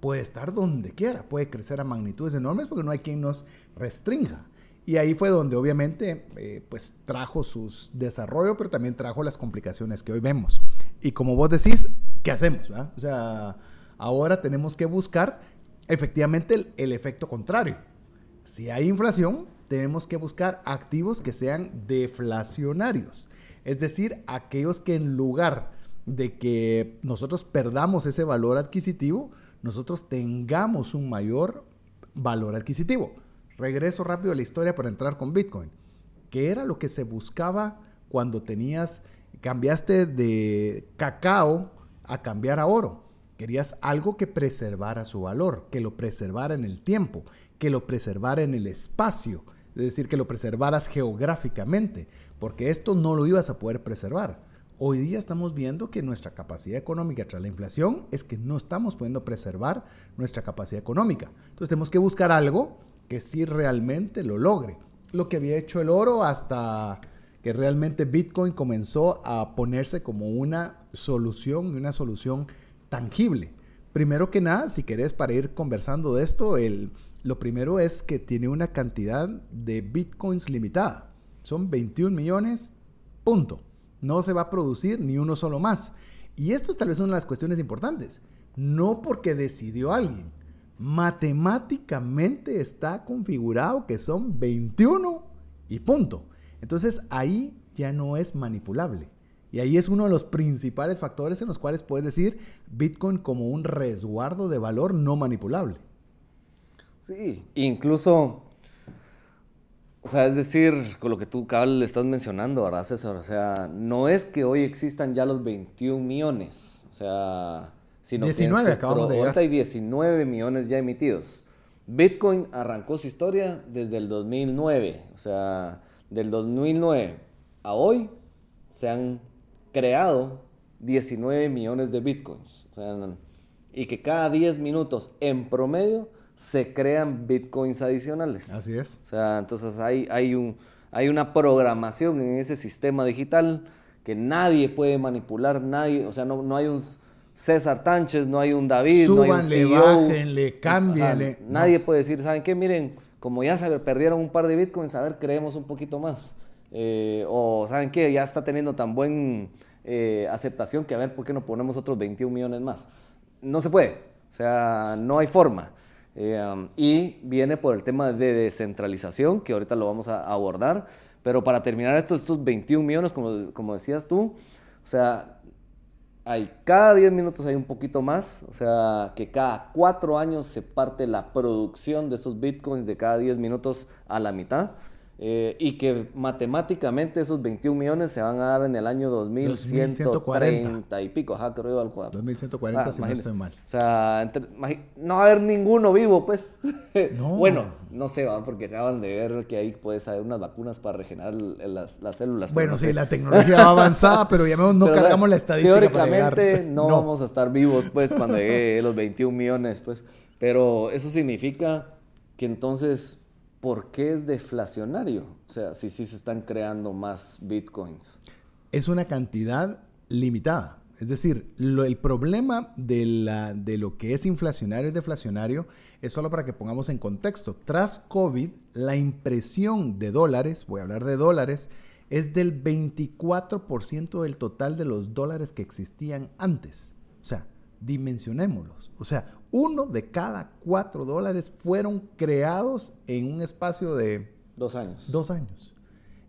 puede estar donde quiera, puede crecer a magnitudes enormes porque no hay quien nos restrinja. Y ahí fue donde obviamente eh, pues trajo sus desarrollo, pero también trajo las complicaciones que hoy vemos. Y como vos decís, ¿qué hacemos? O sea, ahora tenemos que buscar efectivamente el, efecto contrario. Si hay inflación, tenemos que buscar activos que sean deflacionarios. Es decir, aquellos que en lugar de que nosotros perdamos ese valor adquisitivo, nosotros tengamos un mayor valor adquisitivo. Regreso rápido a la historia para entrar con Bitcoin. ¿Qué era lo que se buscaba cuando tenías, cambiaste de cacao a cambiar a oro? Querías algo que preservara su valor, que lo preservara en el tiempo, que lo preservara en el espacio, es decir, que lo preservaras geográficamente, porque esto no lo ibas a poder preservar. Hoy día estamos viendo que nuestra capacidad económica tras la inflación es que no estamos pudiendo preservar nuestra capacidad económica. Entonces tenemos que buscar algo que sí realmente lo logre. Lo que había hecho el oro hasta que realmente Bitcoin comenzó a ponerse como una solución, una solución tangible. Primero que nada, si querés para ir conversando de esto, el, lo primero es que tiene una cantidad de bitcoins limitada. Son 21 millones Punto. No se va a producir ni uno solo más. Y esto es tal vez una de las cuestiones importantes. No porque decidió alguien. Matemáticamente está configurado que son 21 y punto. Entonces ahí ya no es manipulable. Y ahí es uno de los principales factores en los cuales puedes decir Bitcoin como un resguardo de valor no manipulable. Sí, incluso, o sea, es decir, con lo que tú, cabal, le estás mencionando, ¿verdad, César? O sea, no es que hoy existan ya los 21 millones, o sea, sino 19 que acabamos de ahorita hay 19 millones ya emitidos. Bitcoin arrancó su historia desde el 2009, o sea, del 2009 a hoy se han creado 19 millones de bitcoins. y que cada 10 minutos en promedio se crean bitcoins adicionales. Así es. O sea, entonces hay, hay, un, hay una programación en ese sistema digital que nadie puede manipular, nadie, o sea, no, no hay un César Tánchez, no hay un David, no hay un CEO. bájenle, cámbienle. nadie puede decir, ¿saben qué? Miren, como ya se perdieron un par de bitcoins, a ver, creemos un poquito más. Eh, o, ¿saben qué? Ya está teniendo tan buen eh, aceptación que a ver, ¿por qué no ponemos otros 21 millones más? No se puede. O sea, no hay forma. Eh, um, y viene por el tema de descentralización, que ahorita lo vamos a abordar. Pero para terminar esto, estos 21 millones, como, como decías tú, o sea, hay cada 10 minutos hay un poquito más, o sea, que cada 4 años se parte la producción de esos bitcoins de cada 10 minutos a la mitad. Eh, y que matemáticamente esos 21 millones se van a dar en el año 2130 y pico, ajá, creo yo al cuadro. 2140, ah, si no estoy mal. O sea, no va a haber ninguno vivo, pues. No. bueno, no sé, ¿va? porque acaban de ver que ahí puedes haber unas vacunas para regenerar las, las células. Bueno, sí, la tecnología va avanzada, pero ya no cargamos la estadística Teóricamente no, no vamos a estar vivos, pues, cuando llegue los 21 millones, pues. Pero eso significa que entonces ¿por qué es deflacionario? O sea, si sí se están creando más bitcoins. Es una cantidad limitada. Es decir, el problema de, la, de lo que es inflacionario y deflacionario es solo para que pongamos en contexto. Tras COVID, la impresión de dólares, voy a hablar de dólares, es del 24% del total de los dólares que existían antes. O sea, dimensionémoslos. O sea, uno de cada cuatro dólares fueron creados en un espacio de... Dos años. Dos años.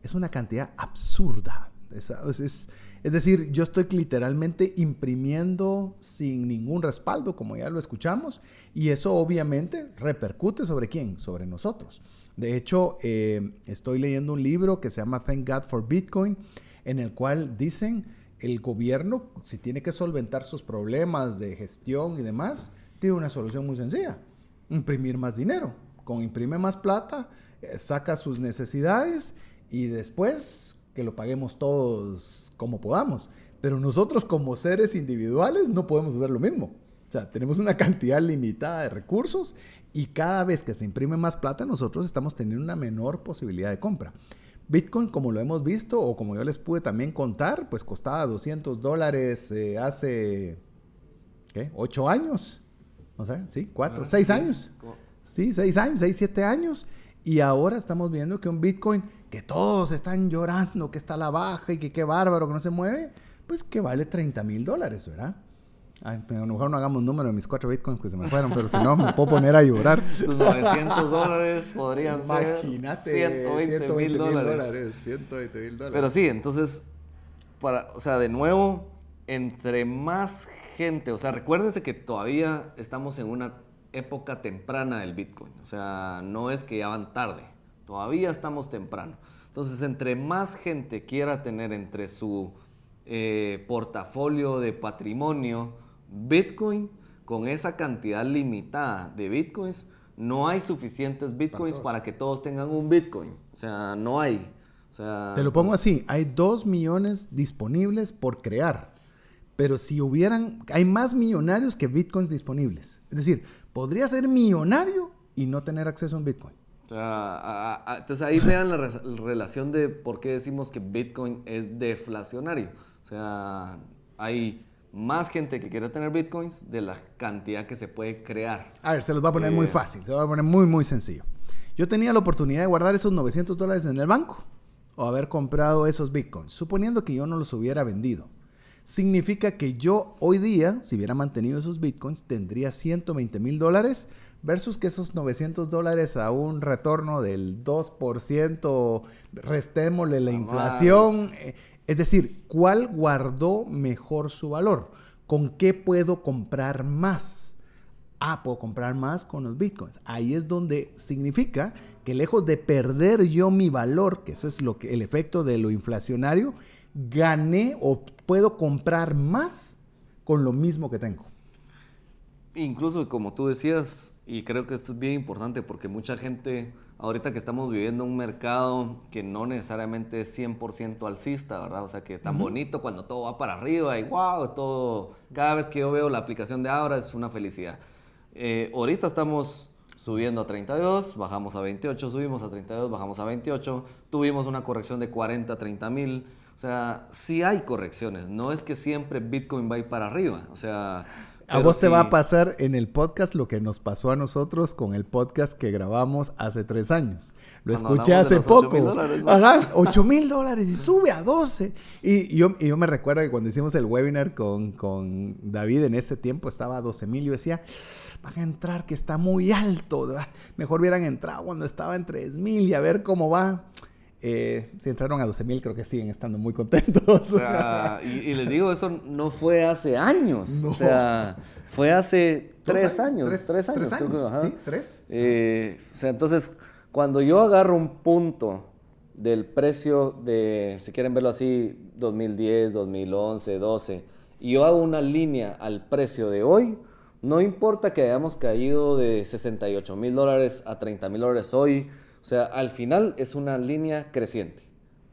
Es una cantidad absurda. Es, es, decir, yo estoy literalmente imprimiendo sin ningún respaldo, como ya lo escuchamos, y eso obviamente repercute sobre quién, sobre nosotros. De hecho, eh, estoy leyendo un libro que se llama Thank God for Bitcoin, en el cual dicen el gobierno, si tiene que solventar sus problemas de gestión y demás, tiene una solución muy sencilla, imprimir más dinero. Con imprime más plata, eh, saca sus necesidades y después que lo paguemos todos como podamos. Pero nosotros como seres individuales no podemos hacer lo mismo. O sea, tenemos una cantidad limitada de recursos y cada vez que se imprime más plata, nosotros estamos teniendo una menor posibilidad de compra. Bitcoin, como lo hemos visto, o como yo les pude también contar, pues costaba 200 dólares eh, hace, ¿qué? ¿8 años? No sé, ¿sí? ¿4? ¿6 sí. años? Sí, 6 años, 6, 7 años. Y ahora estamos viendo que un Bitcoin que todos están llorando, que está a la baja y que qué bárbaro, que no se mueve, pues que vale 30 mil dólares, ¿verdad? Ay, a lo mejor no hagamos número de mis cuatro bitcoins que se me fueron, pero si no, me puedo poner a llorar. Tus 900 dólares podrían Imagínate, ser 120 mil dólares. 120 mil dólares. Pero sí, entonces, para, o sea, de nuevo, entre más gente, o sea, recuérdense que todavía estamos en una época temprana del Bitcoin. O sea, no es que ya van tarde, todavía estamos temprano. Entonces, entre más gente quiera tener entre su eh, portafolio de patrimonio, Bitcoin, con esa cantidad limitada de Bitcoins, no hay suficientes Bitcoins para, que todos tengan un Bitcoin. O sea, no hay. Te lo pongo así, hay dos millones disponibles por crear. Pero si hubieran, hay más millonarios que Bitcoins disponibles. Es decir, podría ser millonario y no tener acceso a un Bitcoin. O sea, entonces ahí vean la, relación de por qué decimos que Bitcoin es deflacionario. O sea, hay más gente que quiere tener bitcoins de la cantidad que se puede crear. A ver, se los va a poner muy eh, fácil, se los va a poner muy, muy sencillo. Yo tenía la oportunidad de guardar esos 900 dólares en el banco. o haber comprado esos bitcoins, suponiendo que yo no los hubiera vendido, significa que yo hoy día, si hubiera mantenido esos bitcoins, tendría 120 mil dólares versus que esos 900 dólares a un retorno del 2%, restémosle la inflación. Eh, es decir, ¿cuál guardó mejor su valor? ¿Con qué puedo comprar más? Ah, puedo comprar más con los bitcoins. Ahí es donde significa que lejos de perder yo mi valor, que ese es lo que el efecto de lo inflacionario, gané o puedo comprar más con lo mismo que tengo. Incluso como tú decías, y creo que esto es bien importante porque mucha gente, ahorita que estamos viviendo un mercado que no necesariamente es 100% alcista, ¿verdad? O sea, que tan bonito cuando todo va para arriba y wow, todo, cada vez que yo veo la aplicación de ahora es una felicidad. Eh, ahorita estamos subiendo a 32, bajamos a 28, subimos a 32, bajamos a 28, tuvimos una corrección de 40, 30 mil. O sea, sí hay correcciones, no es que siempre Bitcoin va a ir para arriba. O sea, a vos te va a pasar en el podcast lo que nos pasó a nosotros con el podcast que grabamos hace tres años. Lo escuché hace poco. Ajá, 8 mil dólares y sube a 12. Y yo, yo me recuerdo que cuando hicimos el webinar con, con David en ese tiempo estaba a 12 mil. Yo decía, van a entrar que está muy alto. Mejor hubieran entrado cuando estaba en 3 mil y a ver cómo va. Eh, si entraron a 12 mil, creo que siguen estando muy contentos. y, les digo, eso no fue hace años. O sea, fue hace tres años, tres, años. Sí, tres. Eh, o sea, entonces, cuando yo agarro un punto del precio de, si quieren verlo así, 2010, 2011, 12, y yo hago una línea al precio de hoy, no importa que hayamos caído de 68 mil dólares a 30 mil dólares hoy, o sea, al final es una línea creciente.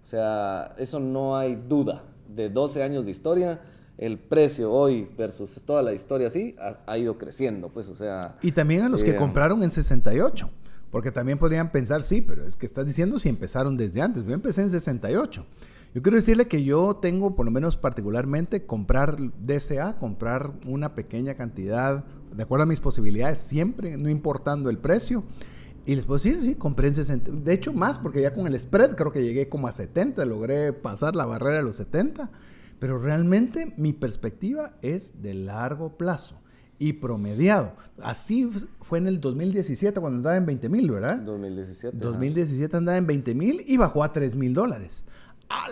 O sea, eso no hay duda. De 12 años de historia, el precio hoy versus toda la historia así ha, ido creciendo, pues, o sea... Y también a los que eh, compraron en 68, porque también podrían pensar, sí, pero es que estás diciendo si empezaron desde antes. Yo empecé en 68. Yo quiero decirle que yo tengo, por lo menos particularmente, comprar DCA, comprar una pequeña cantidad, de acuerdo a mis posibilidades, siempre, no importando el precio. Y les puedo decir, sí, compré en 60. De hecho, más, porque ya con el spread creo que llegué como a 70, logré pasar la barrera de los 70. Pero realmente mi perspectiva es de largo plazo y promediado. Así fue en el 2017 cuando andaba en 20 mil, ¿verdad? 2017. 2017 andaba en 20 mil y bajó a 3 mil dólares.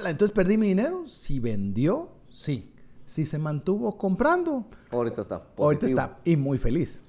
Entonces perdí mi dinero. Si vendió, sí. Si se mantuvo comprando. Ahorita está. Ahorita está. Y muy feliz.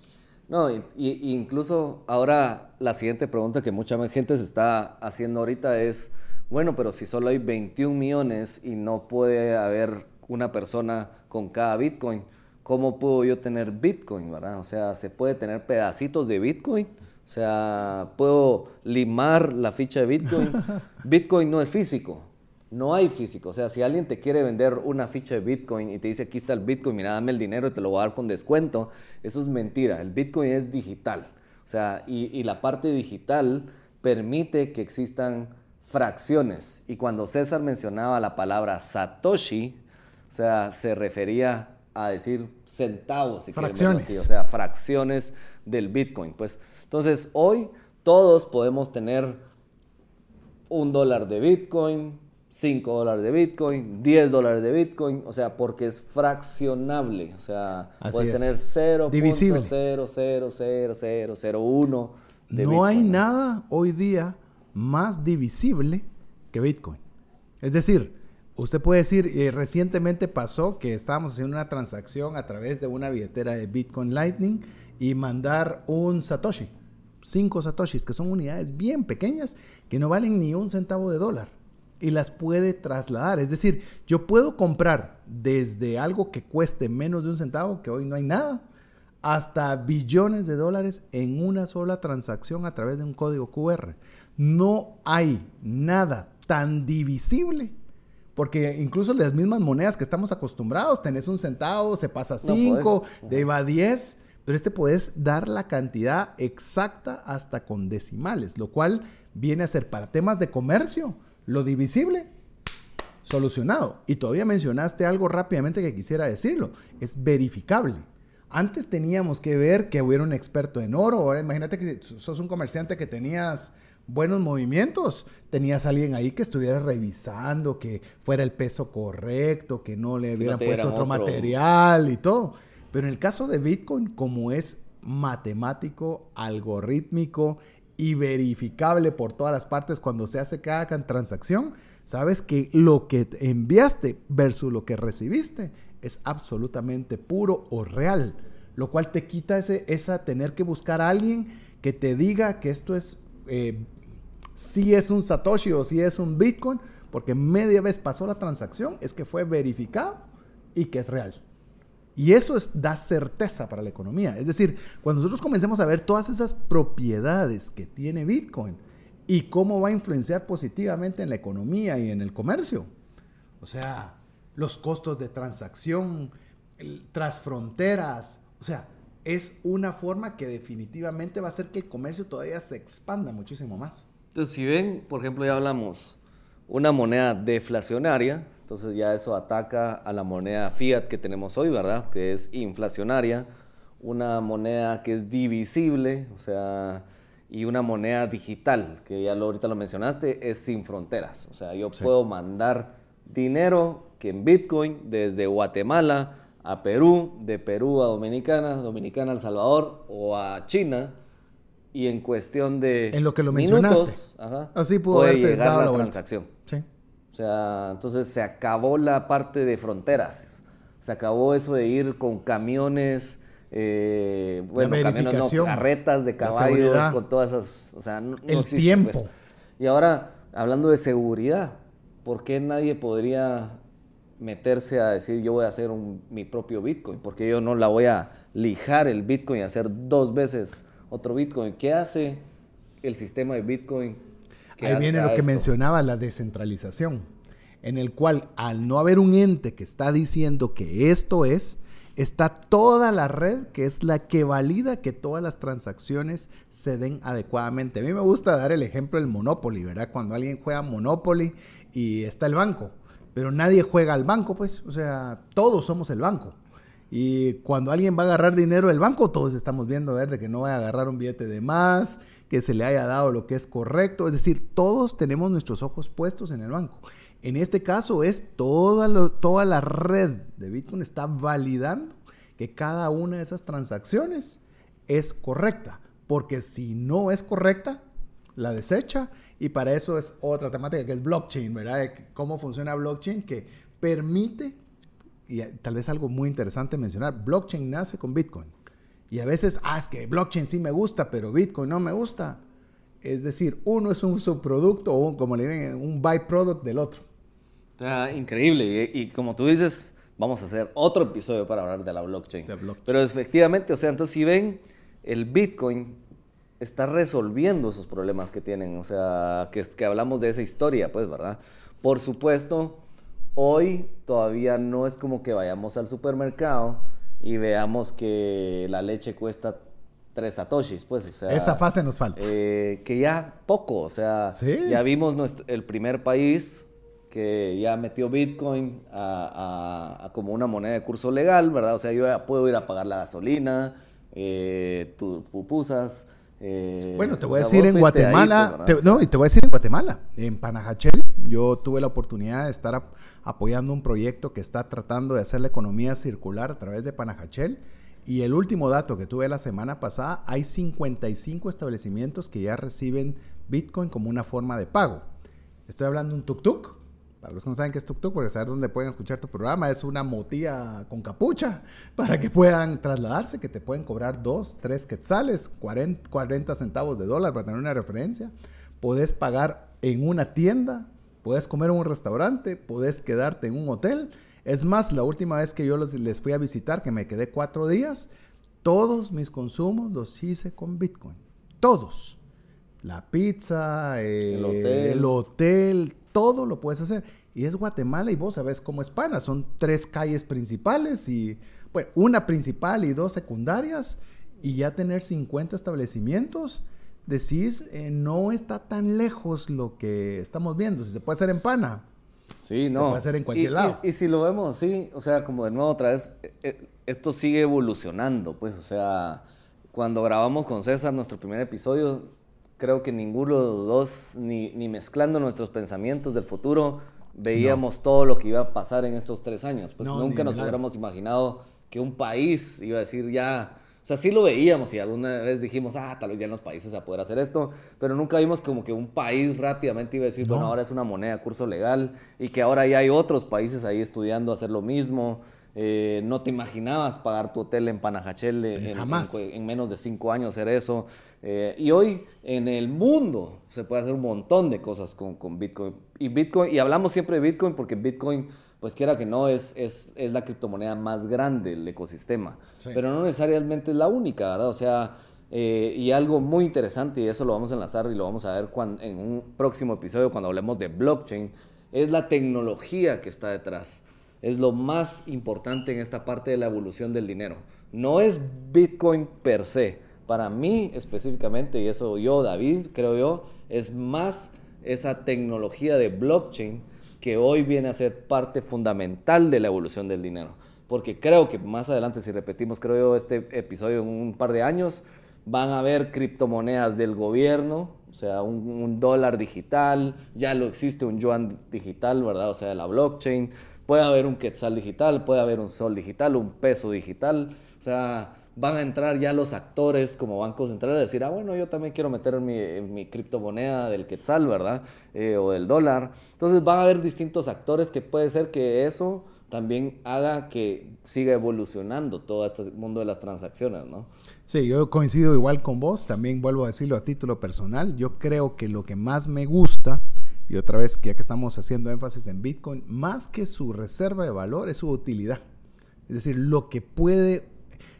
No, y, incluso ahora la siguiente pregunta que mucha gente se está haciendo ahorita es, bueno, pero si solo hay 21 millones y no puede haber una persona con cada Bitcoin, ¿cómo puedo yo tener Bitcoin, verdad? O sea, ¿se puede tener pedacitos de Bitcoin? O sea, ¿puedo limar la ficha de Bitcoin? Bitcoin no es físico, no hay físico. O sea, si alguien te quiere vender una ficha de Bitcoin y te dice aquí está el Bitcoin, mira, dame el dinero y te lo voy a dar con descuento, eso es mentira. El Bitcoin es digital. O sea, y, la parte digital permite que existan fracciones. Y cuando César mencionaba la palabra Satoshi, o sea, se refería a decir centavos, si fracciones. Así, o sea, fracciones del Bitcoin. Pues, entonces, hoy todos podemos tener un dólar de Bitcoin, 5 dólares de Bitcoin, 10 dólares de Bitcoin, o sea, porque es fraccionable, o sea, puedes tener 0.0000001 de No hay nada hoy día más divisible que Bitcoin. Es decir, usted puede decir, eh, recientemente pasó que estábamos haciendo una transacción a través de una billetera de Bitcoin Lightning y mandar un Satoshi, 5 Satoshis, que son unidades bien pequeñas que no valen ni un centavo de dólar y las puede trasladar. Es decir, yo puedo comprar desde algo que cueste menos de un centavo, que hoy no hay nada, hasta billones de dólares en una sola transacción a través de un código QR. No hay nada tan divisible. Porque incluso las mismas monedas que estamos acostumbrados, tenés un centavo, se pasa a cinco, de va a diez, pero este puedes dar la cantidad exacta hasta con decimales, lo cual viene a ser para temas de comercio lo divisible, solucionado. Y todavía mencionaste algo rápidamente que quisiera decirlo. Es verificable. Antes teníamos que ver que hubiera un experto en oro. imagínate que sos un comerciante que tenías buenos movimientos, tenías alguien ahí que estuviera revisando, que fuera el peso correcto, que no le hubieran puesto otro, material y todo. Pero en el caso de Bitcoin, como es matemático, algorítmico y verificable por todas las partes cuando se hace cada transacción, sabes que lo que enviaste versus lo que recibiste es absolutamente puro o real, lo cual te quita ese, esa tener que buscar a alguien que te diga que esto es eh, si es un Satoshi o si es un Bitcoin, porque media vez pasó la transacción, es que fue verificado y que es real. Y eso es, da certeza para la economía. Es decir, cuando nosotros comencemos a ver todas esas propiedades que tiene Bitcoin y cómo va a influenciar positivamente en la economía y en el comercio, o sea, los costos de transacción, tras fronteras, o sea, es una forma que definitivamente va a hacer que el comercio todavía se expanda muchísimo más. Entonces, si ven, por ejemplo, ya hablamos una moneda deflacionaria, entonces ya eso ataca a la moneda fiat que tenemos hoy, ¿verdad? Que es inflacionaria, una moneda que es divisible, o sea, y una moneda digital, que ya lo, ahorita lo mencionaste, es sin fronteras. O sea, yo puedo mandar dinero que en Bitcoin desde Guatemala a Perú, de Perú a Dominicana, Dominicana a El Salvador o a China y en cuestión de en lo que lo minutos, así pudo puede llegar la, transacción. Sí. O sea, entonces se acabó la parte de fronteras. Se acabó eso de ir con camiones, eh, bueno, camiones no, carretas de caballos, con todas esas, o sea, no, el pues. tiempo. Y ahora, hablando de seguridad, ¿por qué nadie podría meterse a decir yo voy a hacer mi propio Bitcoin? Porque yo no la voy a lijar el Bitcoin y hacer dos veces otro Bitcoin. ¿Qué hace el sistema de Bitcoin? Ahí viene lo que mencionaba, la descentralización, en el cual al no haber un ente que está diciendo que esto es, está toda la red que es la que valida que todas las transacciones se den adecuadamente. A mí me gusta dar el ejemplo del Monopoly, ¿verdad? Cuando alguien juega Monopoly y está el banco, pero nadie juega al banco, pues, o sea, todos somos el banco. Y cuando alguien va a agarrar dinero del banco, todos estamos viendo ver de que no vaya a agarrar un billete de más, que se le haya dado lo que es correcto. Es decir, todos tenemos nuestros ojos puestos en el banco. En este caso es toda, toda la red de Bitcoin está validando que cada una de esas transacciones es correcta. Porque si no es correcta, la desecha. Y para eso es otra temática que es blockchain, ¿verdad? Cómo funciona blockchain que permite y tal vez algo muy interesante mencionar, blockchain nace con Bitcoin. Y a veces, ah, es que blockchain sí me gusta, pero Bitcoin no me gusta. Es decir, uno es un subproducto o, como le digan, un byproduct del otro. Está increíble. Y, como tú dices, vamos a hacer otro episodio para hablar de la blockchain. Pero efectivamente, o sea, entonces si ven, el Bitcoin está resolviendo esos problemas que tienen. O sea, que, que hablamos de esa historia, pues, ¿verdad? Por supuesto, Hoy todavía no es como que vayamos al supermercado y veamos que la leche cuesta tres satoshis, pues, o sea... Esa fase nos falta. Eh, que ya poco, o sea, ya vimos el primer país que ya metió Bitcoin a, como una moneda de curso legal, ¿verdad? O sea, yo ya puedo ir a pagar la gasolina, eh, tus pupusas, eh, bueno, te voy a decir en Guatemala, no, y te voy a decir en Guatemala, en Panajachel, yo tuve la oportunidad de estar apoyando un proyecto que está tratando de hacer la economía circular a través de Panajachel. Y el último dato que tuve la semana pasada, hay 55 establecimientos que ya reciben Bitcoin como una forma de pago. Estoy hablando de un tuk-tuk, para los que no saben qué es TukTuk, porque saber dónde pueden escuchar tu programa, es una motilla con capucha para que puedan trasladarse, que te pueden cobrar 2, 3 quetzales, 40, 40 centavos de dólar para tener una referencia. Puedes pagar en una tienda, puedes comer en un restaurante, puedes quedarte en un hotel. Es más, la última vez que yo les fui a visitar, que me quedé cuatro días, todos mis consumos los hice con Bitcoin. Todos. La pizza, el, hotel. el hotel, todo lo puedes hacer. Y es Guatemala y vos sabés cómo es Pana. Son tres calles principales y, bueno, una principal y dos secundarias. Y ya tener 50 establecimientos, decís, eh, no está tan lejos lo que estamos viendo. Si se puede hacer en Pana. Sí, no. Se puede hacer en cualquier lado. Y, si lo vemos sí, o sea, como de nuevo otra vez, eh, esto sigue evolucionando, pues, o sea, cuando grabamos con César nuestro primer episodio, creo que ninguno de los dos, ni, ni mezclando nuestros pensamientos del futuro, veíamos todo lo que iba a pasar en estos tres años. Pues No, nunca nos nada. hubiéramos imaginado que un país iba a decir ya... O sea, sí lo veíamos y alguna vez dijimos, ah, tal vez ya en los países a poder hacer esto, pero nunca vimos como que un país rápidamente iba a decir, bueno, No. ahora es una moneda curso legal y que ahora ya hay otros países ahí estudiando hacer lo mismo. Eh, no te imaginabas pagar tu hotel en Panajachel en, en- Jamás. en- en menos de cinco años hacer eso. Eh, y hoy en el mundo se puede hacer un montón de cosas con, con Bitcoin. Y Bitcoin, y hablamos siempre de Bitcoin porque Bitcoin, pues quiera que no, es, es, es la criptomoneda más grande del ecosistema. Sí. Pero no necesariamente es la única, ¿verdad? O sea, eh, y algo muy interesante, y eso lo vamos a enlazar y lo vamos a ver cuan- en un próximo episodio cuando hablemos de blockchain, es la tecnología que está detrás. Es lo más importante en esta parte de la evolución del dinero. No es Bitcoin per se. Para mí específicamente, y eso yo, David, creo yo, es más esa tecnología de blockchain que hoy viene a ser parte fundamental de la evolución del dinero. Porque creo que más adelante, si repetimos, creo yo, este episodio en un par de años, van a haber criptomonedas del gobierno, o sea, un, un dólar digital, ya lo existe un yuan digital, ¿verdad? O sea, la blockchain. Puede haber un quetzal digital, puede haber un sol digital, un peso digital. O sea, van a entrar ya los actores como bancos centrales a decir, ah, bueno, yo también quiero meter mi, mi criptomoneda del quetzal, ¿verdad? Eh, o del dólar. Entonces van a haber distintos actores que puede ser que eso también haga que siga evolucionando todo este mundo de las transacciones, ¿no? Sí, yo coincido igual con vos, también vuelvo a decirlo a título personal, yo creo que lo que más me gusta, y otra vez ya que estamos haciendo énfasis en Bitcoin, más que su reserva de valor es su utilidad. Es decir, lo que puede,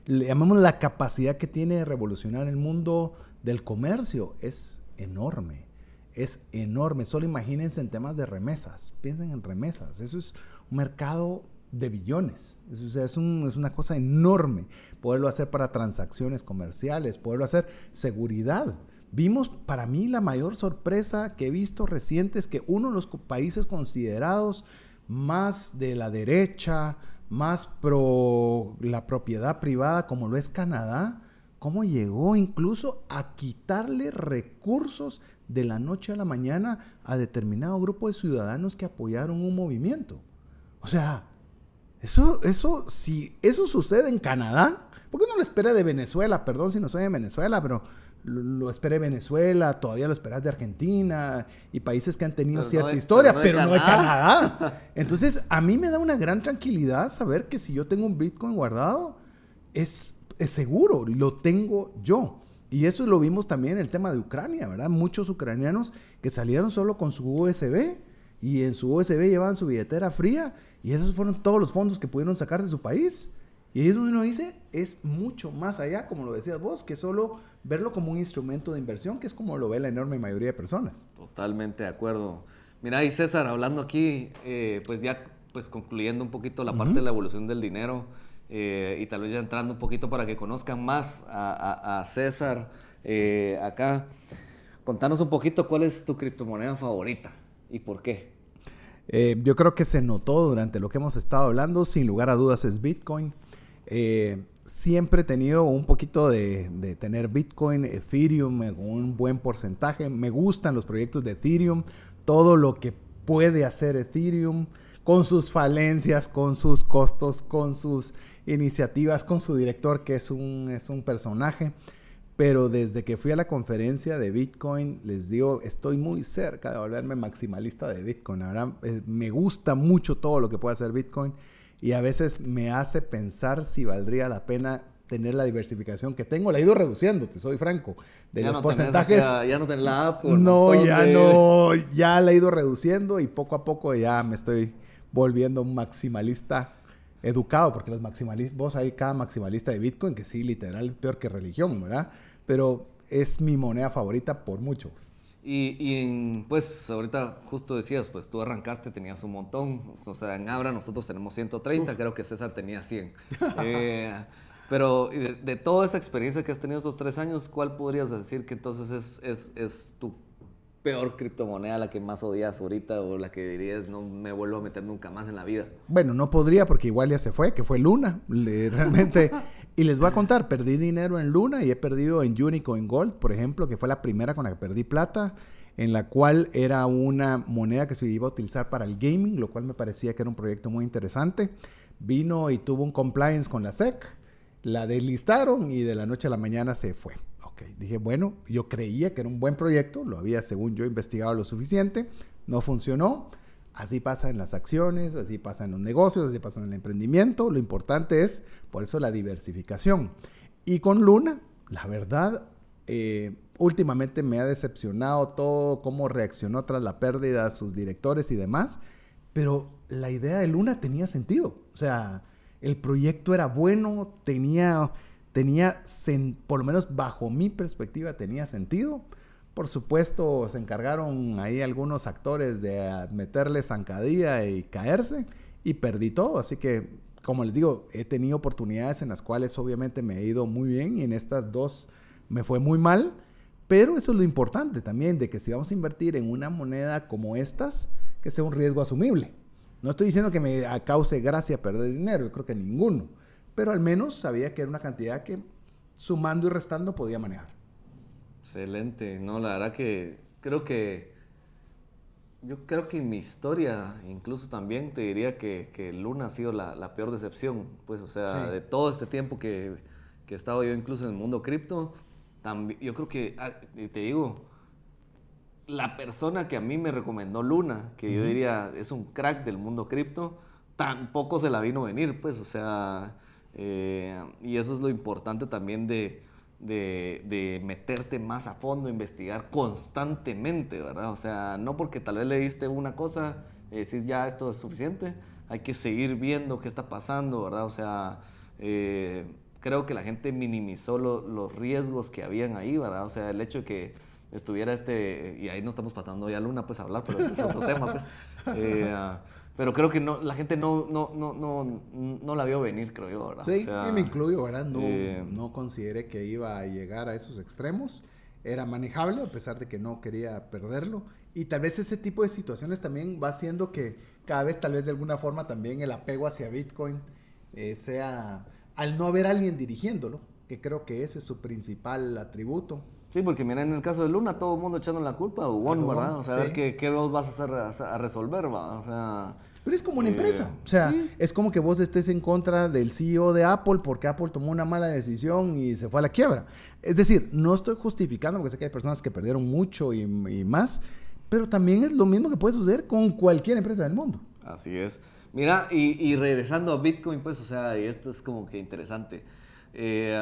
le llamamos la capacidad que tiene de revolucionar el mundo del comercio, es enorme. Es enorme. Solo imagínense en temas de remesas. Piensen en remesas. Eso es un mercado de billones. Es, es, un- es una cosa enorme. Poderlo hacer para transacciones comerciales, poderlo hacer seguridad. Vimos, para mí, la mayor sorpresa que he visto reciente es que uno de los países considerados más de la derecha, más pro la propiedad privada, como lo es Canadá, cómo llegó incluso a quitarle recursos de la noche a la mañana a determinado grupo de ciudadanos que apoyaron un movimiento. O sea, eso, eso, si eso sucede en Canadá, ¿por qué no lo espera de Venezuela? Perdón si no soy de Venezuela, pero lo, lo espera de Venezuela, todavía lo esperas de Argentina y países que han tenido Pero no cierta de- historia, pero pero no no de de Canadá. Entonces, a mí me da una gran tranquilidad saber que si yo tengo un Bitcoin guardado, es, es seguro, lo tengo yo. Y eso lo vimos también en el tema de Ucrania, ¿verdad? Muchos ucranianos que salieron solo con su USB y en su USB llevaban su billetera fría y esos fueron todos los fondos que pudieron sacar de su país. Y es donde uno dice, es mucho más allá, como lo decías vos, que solo verlo como un instrumento de inversión, que es como lo ve la enorme mayoría de personas. Totalmente de acuerdo. Mira, y César, hablando aquí, eh, pues ya pues concluyendo un poquito la parte de la evolución del dinero eh, y tal vez ya entrando un poquito para que conozcan más a, a- a César eh, acá, contanos un poquito cuál es tu criptomoneda favorita y por qué. Eh, yo creo que se notó durante lo que hemos estado hablando, sin lugar a dudas es Bitcoin. Eh, siempre he tenido un poquito de, tener Bitcoin, Ethereum, un buen porcentaje. Me gustan los proyectos de Ethereum, todo lo que puede hacer Ethereum, con sus falencias, con sus costos, con sus iniciativas, con su director que es un, es un personaje. Pero desde que fui a la conferencia de Bitcoin, les digo, estoy muy cerca de volverme maximalista de Bitcoin. Ahora eh, me gusta mucho todo lo que puede hacer Bitcoin y a veces me hace pensar si valdría la pena tener la diversificación que tengo. La he ido reduciendo, te soy franco. De Ya los no porcentajes. acá- ya no tenés la app. No, ya de- no, ya la he ido reduciendo y poco a poco ya me estoy volviendo un maximalista educado, porque los maximalistas, vos hay cada maximalista de Bitcoin que sí, literal, peor que religión, ¿verdad? Pero es mi moneda favorita por mucho. Y, y en, pues ahorita justo decías, pues tú arrancaste, tenías un montón, o sea, en Abra nosotros tenemos 130, creo que César tenía 100. Eh, pero de, de toda esa experiencia que has tenido estos tres años, ¿cuál podrías decir que entonces es, es, es tu peor criptomoneda, la que más odias ahorita o la que dirías no me vuelvo a meter nunca más en la vida? Bueno, no podría porque igual ya se fue, que fue Luna. Le- realmente Y les voy a contar, perdí dinero en Luna y he perdido en Unicoin Gold, por ejemplo, que fue la primera con la que perdí plata, en la cual era una moneda que se iba a utilizar para el gaming, lo cual me parecía que era un proyecto muy interesante. Vino y tuvo un compliance con la SEC, la deslistaron y de la noche a la mañana se fue. Ok, dije, bueno, yo creía que era un buen proyecto, lo había, según yo, investigado lo suficiente, no funcionó. Así pasa en las acciones, así pasa en los negocios, así pasa en el emprendimiento. Lo importante es, por eso, la diversificación. Y con Luna, la verdad, eh, últimamente me ha decepcionado todo cómo reaccionó tras la pérdida sus directores y demás. Pero la idea de Luna tenía sentido. O sea, el proyecto era bueno, tenía, tenía, por lo menos bajo mi perspectiva, tenía sentido. Por supuesto, se encargaron ahí algunos actores de meterle zancadilla y caerse y perdí todo. Así que, como les digo, he tenido oportunidades en las cuales obviamente me he ido muy bien y en estas dos me fue muy mal. Pero eso es lo importante también, de que si vamos a invertir en una moneda como estas, que sea un riesgo asumible. No estoy diciendo que me cause gracia perder dinero, yo creo que ninguno. Pero al menos sabía que era una cantidad que sumando y restando podía manejar. Excelente, no, la verdad que creo que yo creo que en mi historia incluso también te diría que, que Luna ha sido la, la, peor decepción, pues o sea, de todo este tiempo que, que, he estado yo incluso en el mundo cripto, yo creo que, ah, te digo, la persona que a mí me recomendó Luna, que yo diría es un crack del mundo cripto, tampoco se la vino a venir, pues o sea, eh, y eso es lo importante también de de, meterte más a fondo, investigar constantemente, ¿verdad? O sea, no porque tal vez leíste una cosa, eh, decís ya esto es suficiente, hay que seguir viendo qué está pasando, ¿verdad? O sea, eh, creo que la gente minimizó los riesgos que habían ahí, ¿verdad? O sea, el hecho de que estuviera este, y ahí no estamos pasando ya Luna, pues a hablar, pero este es otro tema, pues. Eh, pero creo que no, la gente no, no, no, no, no la vio venir, creo yo, ¿verdad? Sí, y me incluyo, ¿verdad? No, eh, no consideré que iba a llegar a esos extremos. Era manejable, a pesar de que no quería perderlo. Y tal vez ese tipo de situaciones también va haciendo que cada vez, tal vez de alguna forma, también el apego hacia Bitcoin eh, sea al no haber alguien dirigiéndolo, que creo que ese es su principal atributo. Sí, porque mira, en el caso de Luna, todo el mundo echando la culpa a Ubon, ¿verdad? O sea, a ver qué, qué vos vas a hacer a, resolver, ¿verdad? O sea... Pero es como una empresa. Eh, o sea, es como que vos estés en contra del CEO de Apple porque Apple tomó una mala decisión y se fue a la quiebra. Es decir, no estoy justificando porque sé que hay personas que perdieron mucho y, más, pero también es lo mismo que puede suceder con cualquier empresa del mundo. Así es. Mira, y, y regresando a Bitcoin, pues, o sea, y esto es como que interesante. Eh,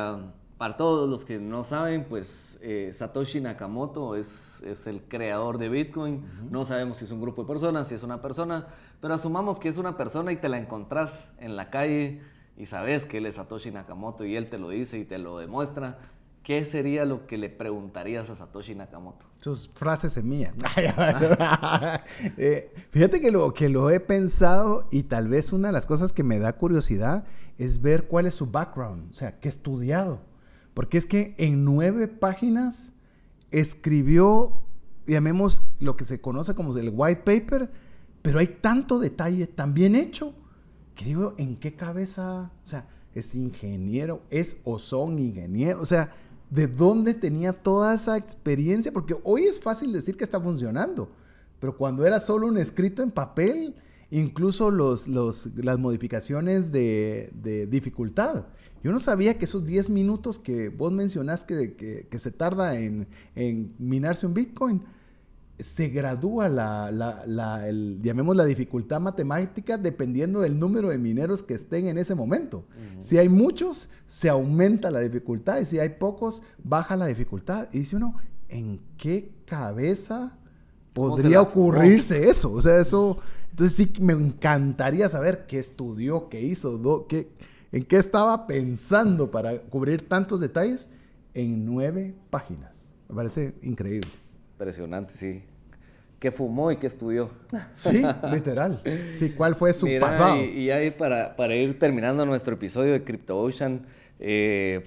para todos los que no saben, pues eh, Satoshi Nakamoto es, es, el creador de Bitcoin. No sabemos si es un grupo de personas, si es una persona, pero asumamos que es una persona y te la encontrás en la calle y sabes que él es Satoshi Nakamoto y él te lo dice y te lo demuestra. ¿Qué sería lo que le preguntarías a Satoshi Nakamoto? Sus frases semilla. eh, fíjate que lo, que lo he pensado y tal vez una de las cosas que me da curiosidad es ver cuál es su background, o sea, qué ha estudiado. Porque es que en nueve páginas escribió, llamemos lo que se conoce como el white paper, pero hay tanto detalle tan bien hecho que digo, ¿en qué cabeza? O sea, es ingeniero, es o son ingeniero, o sea, ¿de dónde tenía toda esa experiencia? Porque hoy es fácil decir que está funcionando, pero cuando era solo un escrito en papel, incluso los, las modificaciones de, de dificultad yo no sabía que esos 10 minutos que vos mencionás que, que, se tarda en, en, minarse un Bitcoin, se gradúa la, la, la el, llamemos la dificultad matemática dependiendo del número de mineros que estén en ese momento. Si hay muchos, se aumenta la dificultad y si hay pocos, baja la dificultad. Y dice uno, ¿en qué cabeza podría ocurrirse eso? O sea, eso... Entonces sí me encantaría saber qué estudió, qué hizo, qué ¿En qué estaba pensando para cubrir tantos detalles? En nueve páginas. Me parece increíble. Impresionante, sí. ¿Qué fumó y qué estudió? Sí, literal. Sí, ¿cuál fue su pasado? Y, ahí para, para, ir terminando nuestro episodio de CryptoOcean, eh,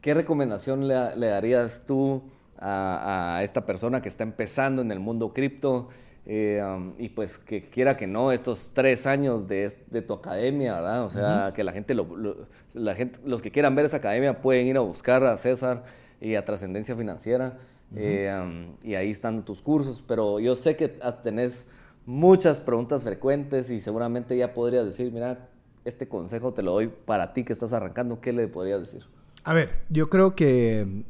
¿qué recomendación le, darías tú a, esta persona que está empezando en el mundo cripto? Eh, um, y pues que quiera que no, estos tres años de, de tu academia, ¿verdad? O sea, que la gente, lo, la gente, los que quieran ver esa academia pueden ir a buscar a César y a Trascendencia Financiera. Eh, um, y ahí están tus cursos, pero yo sé que tenés muchas preguntas frecuentes y seguramente ya podrías decir, mira, este consejo te lo doy para ti que estás arrancando, ¿qué le podrías decir? A ver, yo creo que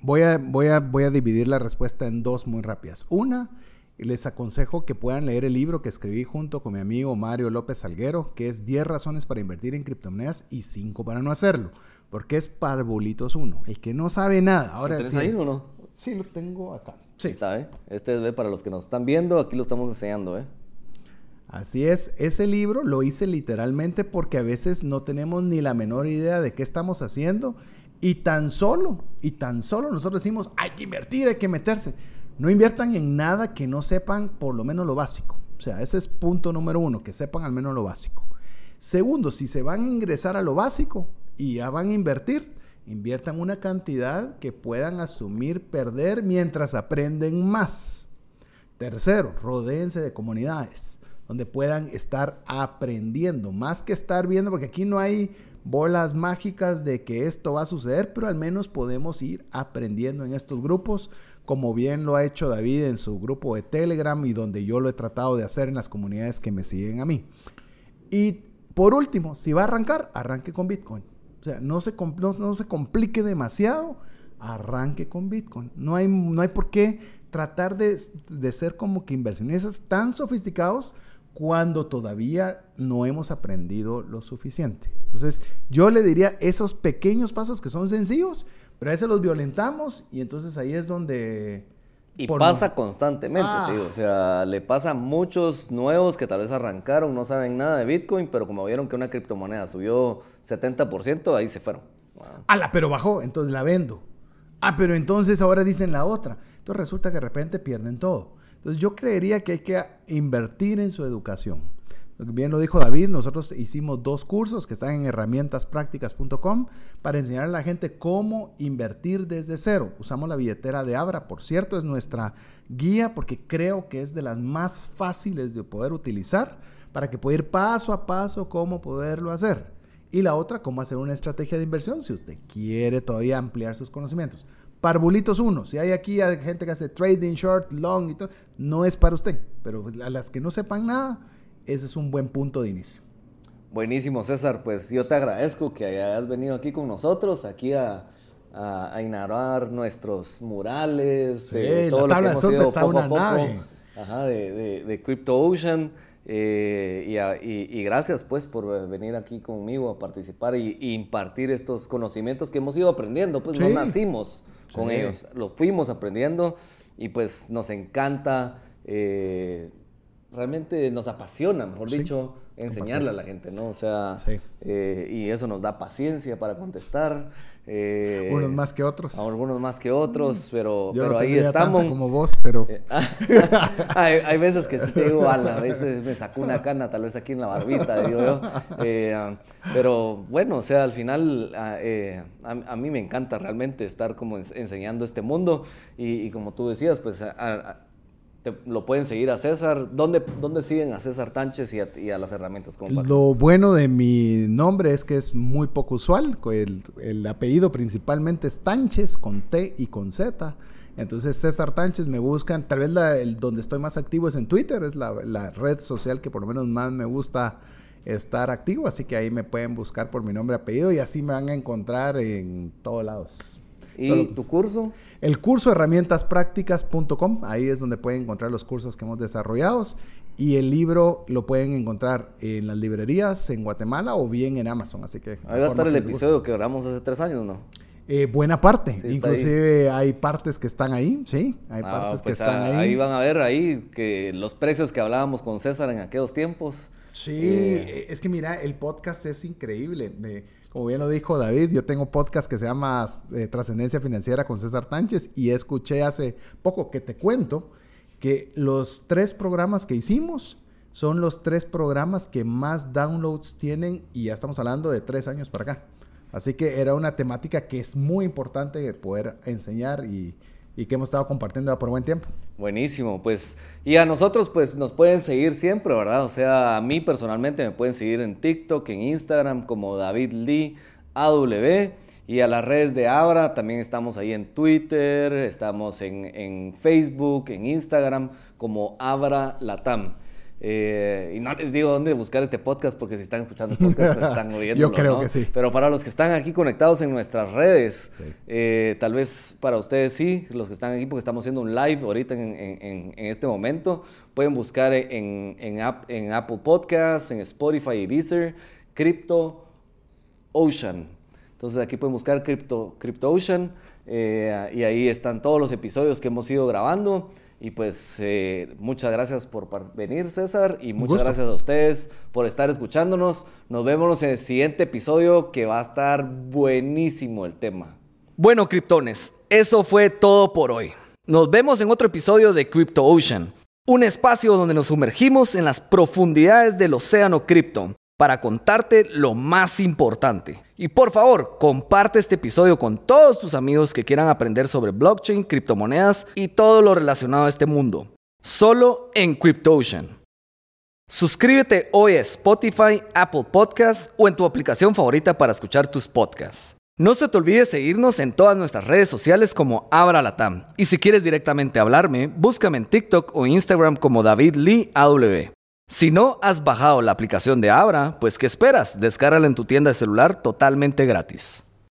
voy a, voy a, voy a dividir la respuesta en dos muy rápidas. Una, les aconsejo que puedan leer el libro que escribí junto con mi amigo Mario López Salguero, que es 10 razones para invertir en criptomonedas y 5 para no hacerlo. Porque es parvulitos uno. El que no sabe nada. Ahora ¿Lo ahí o no? Sí, lo tengo acá. Sí. está, ¿eh? Este es para los que nos están viendo, aquí lo estamos enseñando, ¿eh? Así es, ese libro lo hice literalmente porque a veces no tenemos ni la menor idea de qué estamos haciendo y tan solo, y tan solo nosotros decimos, hay que invertir, hay que meterse. No inviertan en nada que no sepan por lo menos lo básico. O sea, ese es punto número uno, que sepan al menos lo básico. Segundo, si se van a ingresar a lo básico y ya van a invertir, inviertan una cantidad que puedan asumir perder mientras aprenden más. Tercero, rodeense de comunidades donde puedan estar aprendiendo, más que estar viendo, porque aquí no hay bolas mágicas de que esto va a suceder, pero al menos podemos ir aprendiendo en estos grupos como bien lo ha hecho David en su grupo de Telegram y donde yo lo he tratado de hacer en las comunidades que me siguen a mí. Y por último, si va a arrancar, arranque con Bitcoin. O sea, no se, no, se complique demasiado, arranque con Bitcoin. No hay, no hay por qué tratar de, de ser como que inversionistas tan sofisticados cuando todavía no hemos aprendido lo suficiente. Entonces, yo le diría esos pequeños pasos que son sencillos, pero a veces los violentamos y entonces ahí es donde... Y pasa constantemente, ah. tío. O sea, le pasa a muchos nuevos que tal vez arrancaron, no saben nada de Bitcoin, pero como vieron que una criptomoneda subió 70%, ahí se fueron. Ala, pero bajó, entonces la vendo. Ah, pero entonces ahora dicen la otra. Entonces resulta que de repente pierden todo. Entonces yo creería que hay que invertir en su educación. Bien lo dijo David, nosotros hicimos dos cursos que están en herramientaspracticas.com para enseñar a la gente cómo invertir desde cero. Usamos la billetera de Abra, por cierto, es nuestra guía porque creo que es de las más fáciles de poder utilizar para que pueda ir paso a paso cómo poderlo hacer. Y la otra, cómo hacer una estrategia de inversión si usted quiere todavía ampliar sus conocimientos. Parvulitos uno, si hay aquí gente que hace trading, short, long y todo, no es para usted, pero a las que no sepan nada, ese es un buen punto de inicio. Buenísimo, César. Pues yo te agradezco que hayas venido aquí con nosotros, aquí a, a, inaugurar nuestros murales, sí, todo lo que hemos ido poco una a poco Ajá, de, de, de, Crypto Ocean. Eh, y, y, gracias pues por venir aquí conmigo a participar y, impartir estos conocimientos que hemos ido aprendiendo. Pues no nacimos con ellos, lo fuimos aprendiendo y pues nos encanta. Eh, realmente nos apasiona, mejor dicho, enseñarle a la gente, ¿no? O sea, eh, y eso nos da paciencia para contestar. Eh, unos más que otros. algunos más que otros, pero, pero ahí estamos. como vos, pero. Eh, hay, veces que sí te digo, a veces me sacó una cana, tal vez aquí en la barbita, digo yo. Eh, pero bueno, o sea, al final ah, a, mí me encanta realmente estar como enseñando este mundo y, como tú decías, pues lo pueden seguir a César. ¿Dónde, dónde siguen a César Tánchez y a, las herramientas? Lo bueno de mi nombre es que es muy poco usual. El, el, apellido principalmente es Tánchez con T y con Z. Entonces César Tánchez me buscan. Tal vez la, el, donde estoy más activo es en Twitter. Es la, la red social que por lo menos más me gusta estar activo. Así que ahí me pueden buscar por mi nombre y apellido y así me van a encontrar en todos lados. ¿Y tu curso? El curso herramientaspracticas.com, ahí es donde pueden encontrar los cursos que hemos desarrollado. Y el libro lo pueden encontrar en las librerías en Guatemala o bien en Amazon. Así que. Ahí va a estar el episodio que grabamos hace tres años, ¿no? Eh, buena parte. Inclusive hay partes que están ahí, sí. Hay ah, partes que pues están ahí. Ahí van a ver ahí que los precios que hablábamos con César en aquellos tiempos. Sí, eh, es que mira, el podcast es increíble. De, como bien lo dijo David, yo tengo podcast que se llama eh, Trascendencia Financiera con César Tánchez y escuché hace poco que te cuento que los tres programas que hicimos son los tres programas que más downloads tienen y ya estamos hablando de tres años para acá. Así que era una temática que es muy importante poder enseñar y y que hemos estado compartiendo por buen tiempo. Buenísimo, pues y a nosotros pues nos pueden seguir siempre, ¿verdad? O sea, a mí personalmente me pueden seguir en TikTok, en Instagram como David Lee AW y a las redes de Abra también estamos ahí en Twitter, estamos en, en Facebook, en Instagram como Abra Latam. Eh, y no les digo dónde buscar este podcast porque si están escuchando el podcast pues están oyendo. Yo creo que sí. Pero para los que están aquí conectados en nuestras redes, eh, tal vez para ustedes sí, los que están aquí porque estamos haciendo un live ahorita en, en, en este momento, pueden buscar en, en, Apple Podcasts, en Spotify y Deezer, Crypto Ocean. Entonces aquí pueden buscar Crypto, Crypto Ocean eh, y ahí están todos los episodios que hemos ido grabando. Y pues eh, muchas gracias por venir, César, y muchas gracias a ustedes por estar escuchándonos. Nos vemos en el siguiente episodio que va a estar buenísimo el tema. Bueno, criptones, eso fue todo por hoy. Nos vemos en otro episodio de Crypto Ocean, un espacio donde nos sumergimos en las profundidades del océano cripto para contarte lo más importante. Y por favor, comparte este episodio con todos tus amigos que quieran aprender sobre blockchain, criptomonedas y todo lo relacionado a este mundo. Solo en CryptoOcean. Suscríbete hoy a Spotify, Apple Podcasts o en tu aplicación favorita para escuchar tus podcasts. No se te olvide seguirnos en todas nuestras redes sociales como Abralatam. Y si quieres directamente hablarme, búscame en TikTok o Instagram como David Lee AW. Si no has bajado la aplicación de Abra, pues ¿qué esperas? Descárgala en tu tienda de celular totalmente gratis.